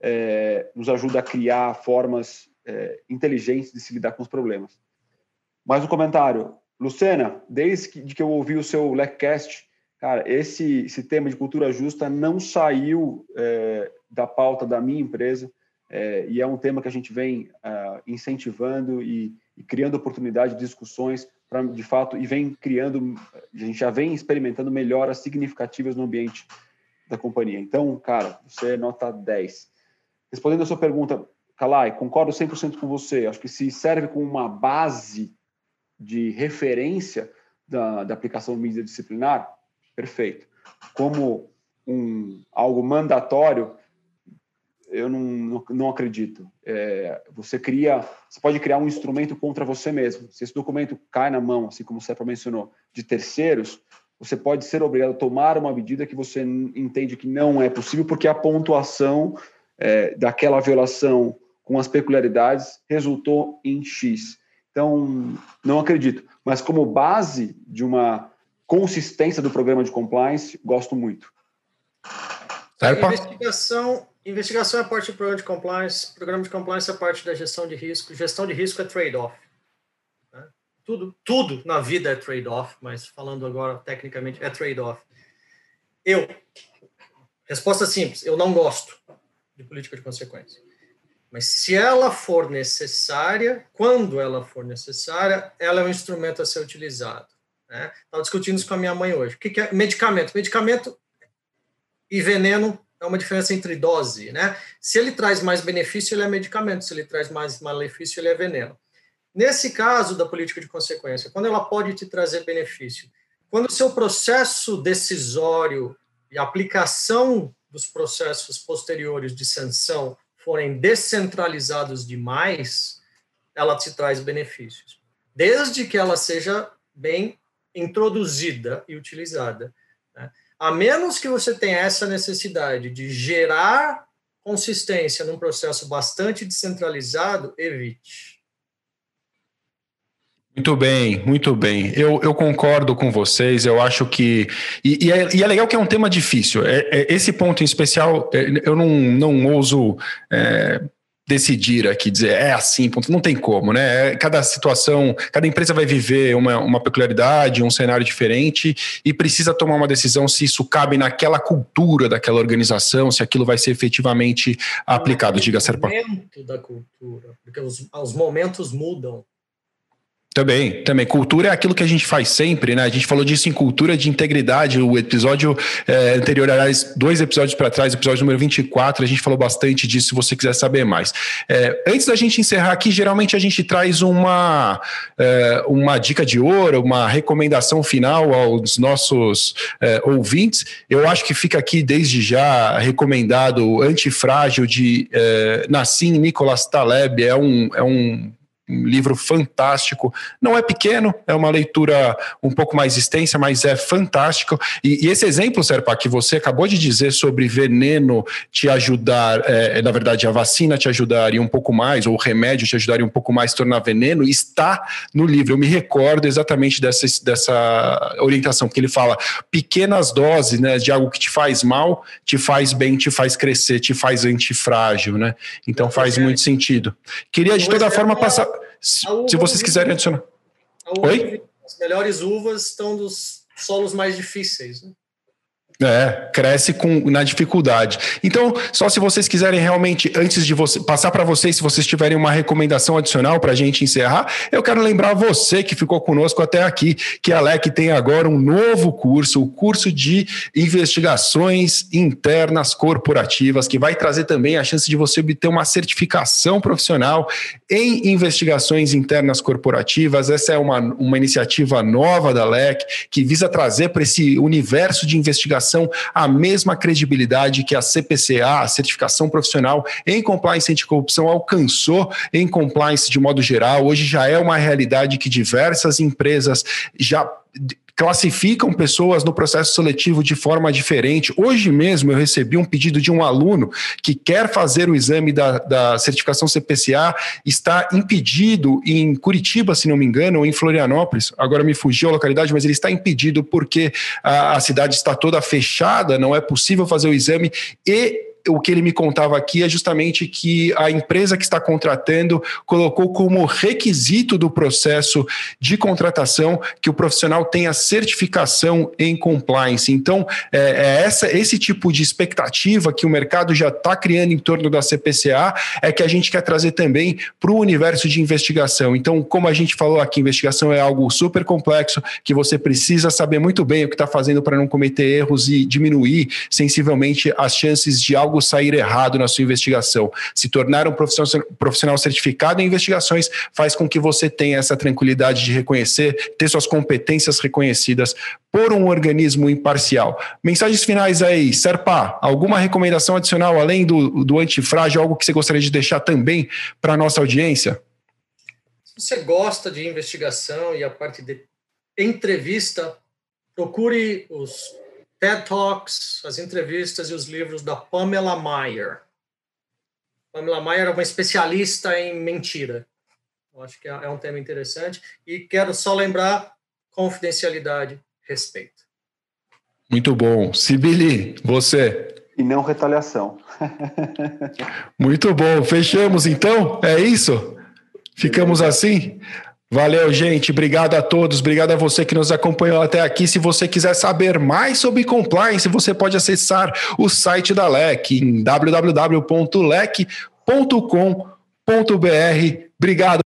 Speaker 2: é, nos ajuda a criar formas é, inteligentes de se lidar com os problemas. Mais um comentário. Lucena, desde que, que eu ouvi o seu LECCast, cara, esse, esse tema de cultura justa não saiu é, da pauta da minha empresa é, e é um tema que a gente vem uh, incentivando e, e, criando oportunidade de discussões para, de fato, e vem criando, a gente já vem experimentando melhoras significativas no ambiente da companhia. Então, cara, você é nota 10. Respondendo a sua pergunta, Kalai, concordo 100% com você. Acho que se serve como uma base de referência da, da aplicação de medida disciplinar, perfeito. Como um, algo mandatório, eu não, não, não acredito. É, você cria, você pode criar um instrumento contra você mesmo. Se esse documento cai na mão, assim como o Sepa mencionou, de terceiros, você pode ser obrigado a tomar uma medida que você entende que não é possível, porque a pontuação é, daquela violação com as peculiaridades resultou em X. Então, não acredito. Mas como base de uma consistência do programa de compliance, gosto muito.
Speaker 3: Investigação, investigação é parte do programa de compliance, programa de compliance é parte da gestão de risco. Gestão de risco é trade-off tudo, tudo na vida é trade-off, mas falando agora tecnicamente, é trade-off. Eu, resposta simples, eu não gosto de política de consequência. Mas se ela for necessária, quando ela for necessária, ela é um instrumento a ser utilizado. Né? Estava discutindo isso com a minha mãe hoje. O que é medicamento? Medicamento e veneno é uma diferença entre dose. Né? Se ele traz mais benefício, ele é medicamento. Se ele traz mais malefício, ele é veneno. Nesse caso da política de consequência, quando ela pode te trazer benefício, quando o seu processo decisório e aplicação dos processos posteriores de sanção forem descentralizados demais, ela te traz benefícios, desde que ela seja bem introduzida e utilizada. Né? A menos que você tenha essa necessidade de gerar consistência num processo bastante descentralizado, evite.
Speaker 1: Muito bem, muito bem. Eu, eu concordo com vocês. Eu acho que. E, e, é, e é, legal que é um tema difícil. É, é esse ponto em especial, é, eu não, não ouso é, decidir aqui, dizer é assim, ponto. não tem como, né? Cada situação, cada empresa vai viver uma, uma peculiaridade, um cenário diferente e precisa tomar uma decisão se isso cabe naquela cultura daquela organização, se aquilo vai ser efetivamente aplicado. Diga, Serpa.
Speaker 3: da cultura, porque os, os momentos mudam.
Speaker 1: Também, também. Cultura é aquilo que a gente faz sempre, né? A gente falou disso em cultura de integridade. O episódio é, anterior, aliás, dois episódios para trás, episódio número 24, a gente falou bastante disso, se você quiser saber mais. É, antes da gente encerrar aqui, geralmente a gente traz uma, é, uma dica de ouro, uma recomendação final aos nossos ouvintes. Eu acho que fica aqui desde já recomendado o Antifrágil de Nassim Nicolas Taleb. É um, é um um livro fantástico. Não é pequeno, é uma leitura um pouco mais extensa, mas é fantástico. E, e esse exemplo, Serpa, que você acabou de dizer sobre veneno te ajudar, é, na verdade, a vacina te ajudaria um pouco mais, ou o remédio te ajudaria um pouco mais a tornar veneno, está no livro. Eu me recordo exatamente dessa, dessa orientação, porque ele fala pequenas doses né, de algo que te faz mal, te faz bem, te faz crescer, te faz antifrágil, né? Então faz muito sentido. Queria de toda forma passar. Se vocês quiserem adicionar.
Speaker 3: Oi? As melhores uvas estão dos solos mais difíceis. Né?
Speaker 1: É, cresce com, na dificuldade. Então, só se vocês quiserem realmente, antes de você, passar para vocês, se vocês tiverem uma recomendação adicional para a gente encerrar, eu quero lembrar você que ficou conosco até aqui, que a LEC tem agora um novo curso, o curso de investigações internas corporativas, que vai trazer também a chance de você obter uma certificação profissional em investigações internas corporativas. Essa é uma, uma iniciativa nova da LEC, que visa trazer para esse universo de investigação certificação a mesma credibilidade que a CPCA, a certificação profissional em compliance anticorrupção, alcançou em compliance de modo geral. Hoje já é uma realidade que diversas empresas já classificam pessoas no processo seletivo de forma diferente. Hoje mesmo eu recebi um pedido de um aluno que quer fazer o exame da, da certificação CPCA, está impedido em Curitiba, se não me engano, ou em Florianópolis. Agora me fugiu a localidade, mas ele está impedido porque a, a cidade está toda fechada, não é possível fazer o exame e o que ele me contava aqui é justamente que a empresa que está contratando colocou como requisito do processo de contratação que o profissional tenha certificação em compliance. Então, é, é essa, esse tipo de expectativa que o mercado já está criando em torno da CPCA é que a gente quer trazer também para o universo de investigação. Então, como a gente falou aqui, investigação é algo super complexo que você precisa saber muito bem o que está fazendo para não cometer erros e diminuir sensivelmente as chances de algo algo sair errado na sua investigação. Se tornar um profissional certificado em investigações faz com que você tenha essa tranquilidade de reconhecer, ter suas competências reconhecidas por um organismo imparcial. Mensagens finais aí, Serpa, alguma recomendação adicional além do, do antifrágil, algo que você gostaria de deixar também para a nossa audiência?
Speaker 3: Se você gosta de investigação e a parte de entrevista, procure os TED Talks, as entrevistas e os livros da Pamela Meyer. Pamela Meyer é uma especialista em mentira. Eu acho que é, é um tema interessante. E quero só lembrar: confidencialidade, respeito.
Speaker 1: Muito bom. Sibili, você.
Speaker 2: E não retaliação.
Speaker 1: Muito bom. Fechamos então? É isso? Ficamos assim? Valeu, gente. Obrigado a todos. Obrigado a você que nos acompanhou até aqui. Se você quiser saber mais sobre compliance, você pode acessar o site da LEC em www.lec.com.br. Obrigado.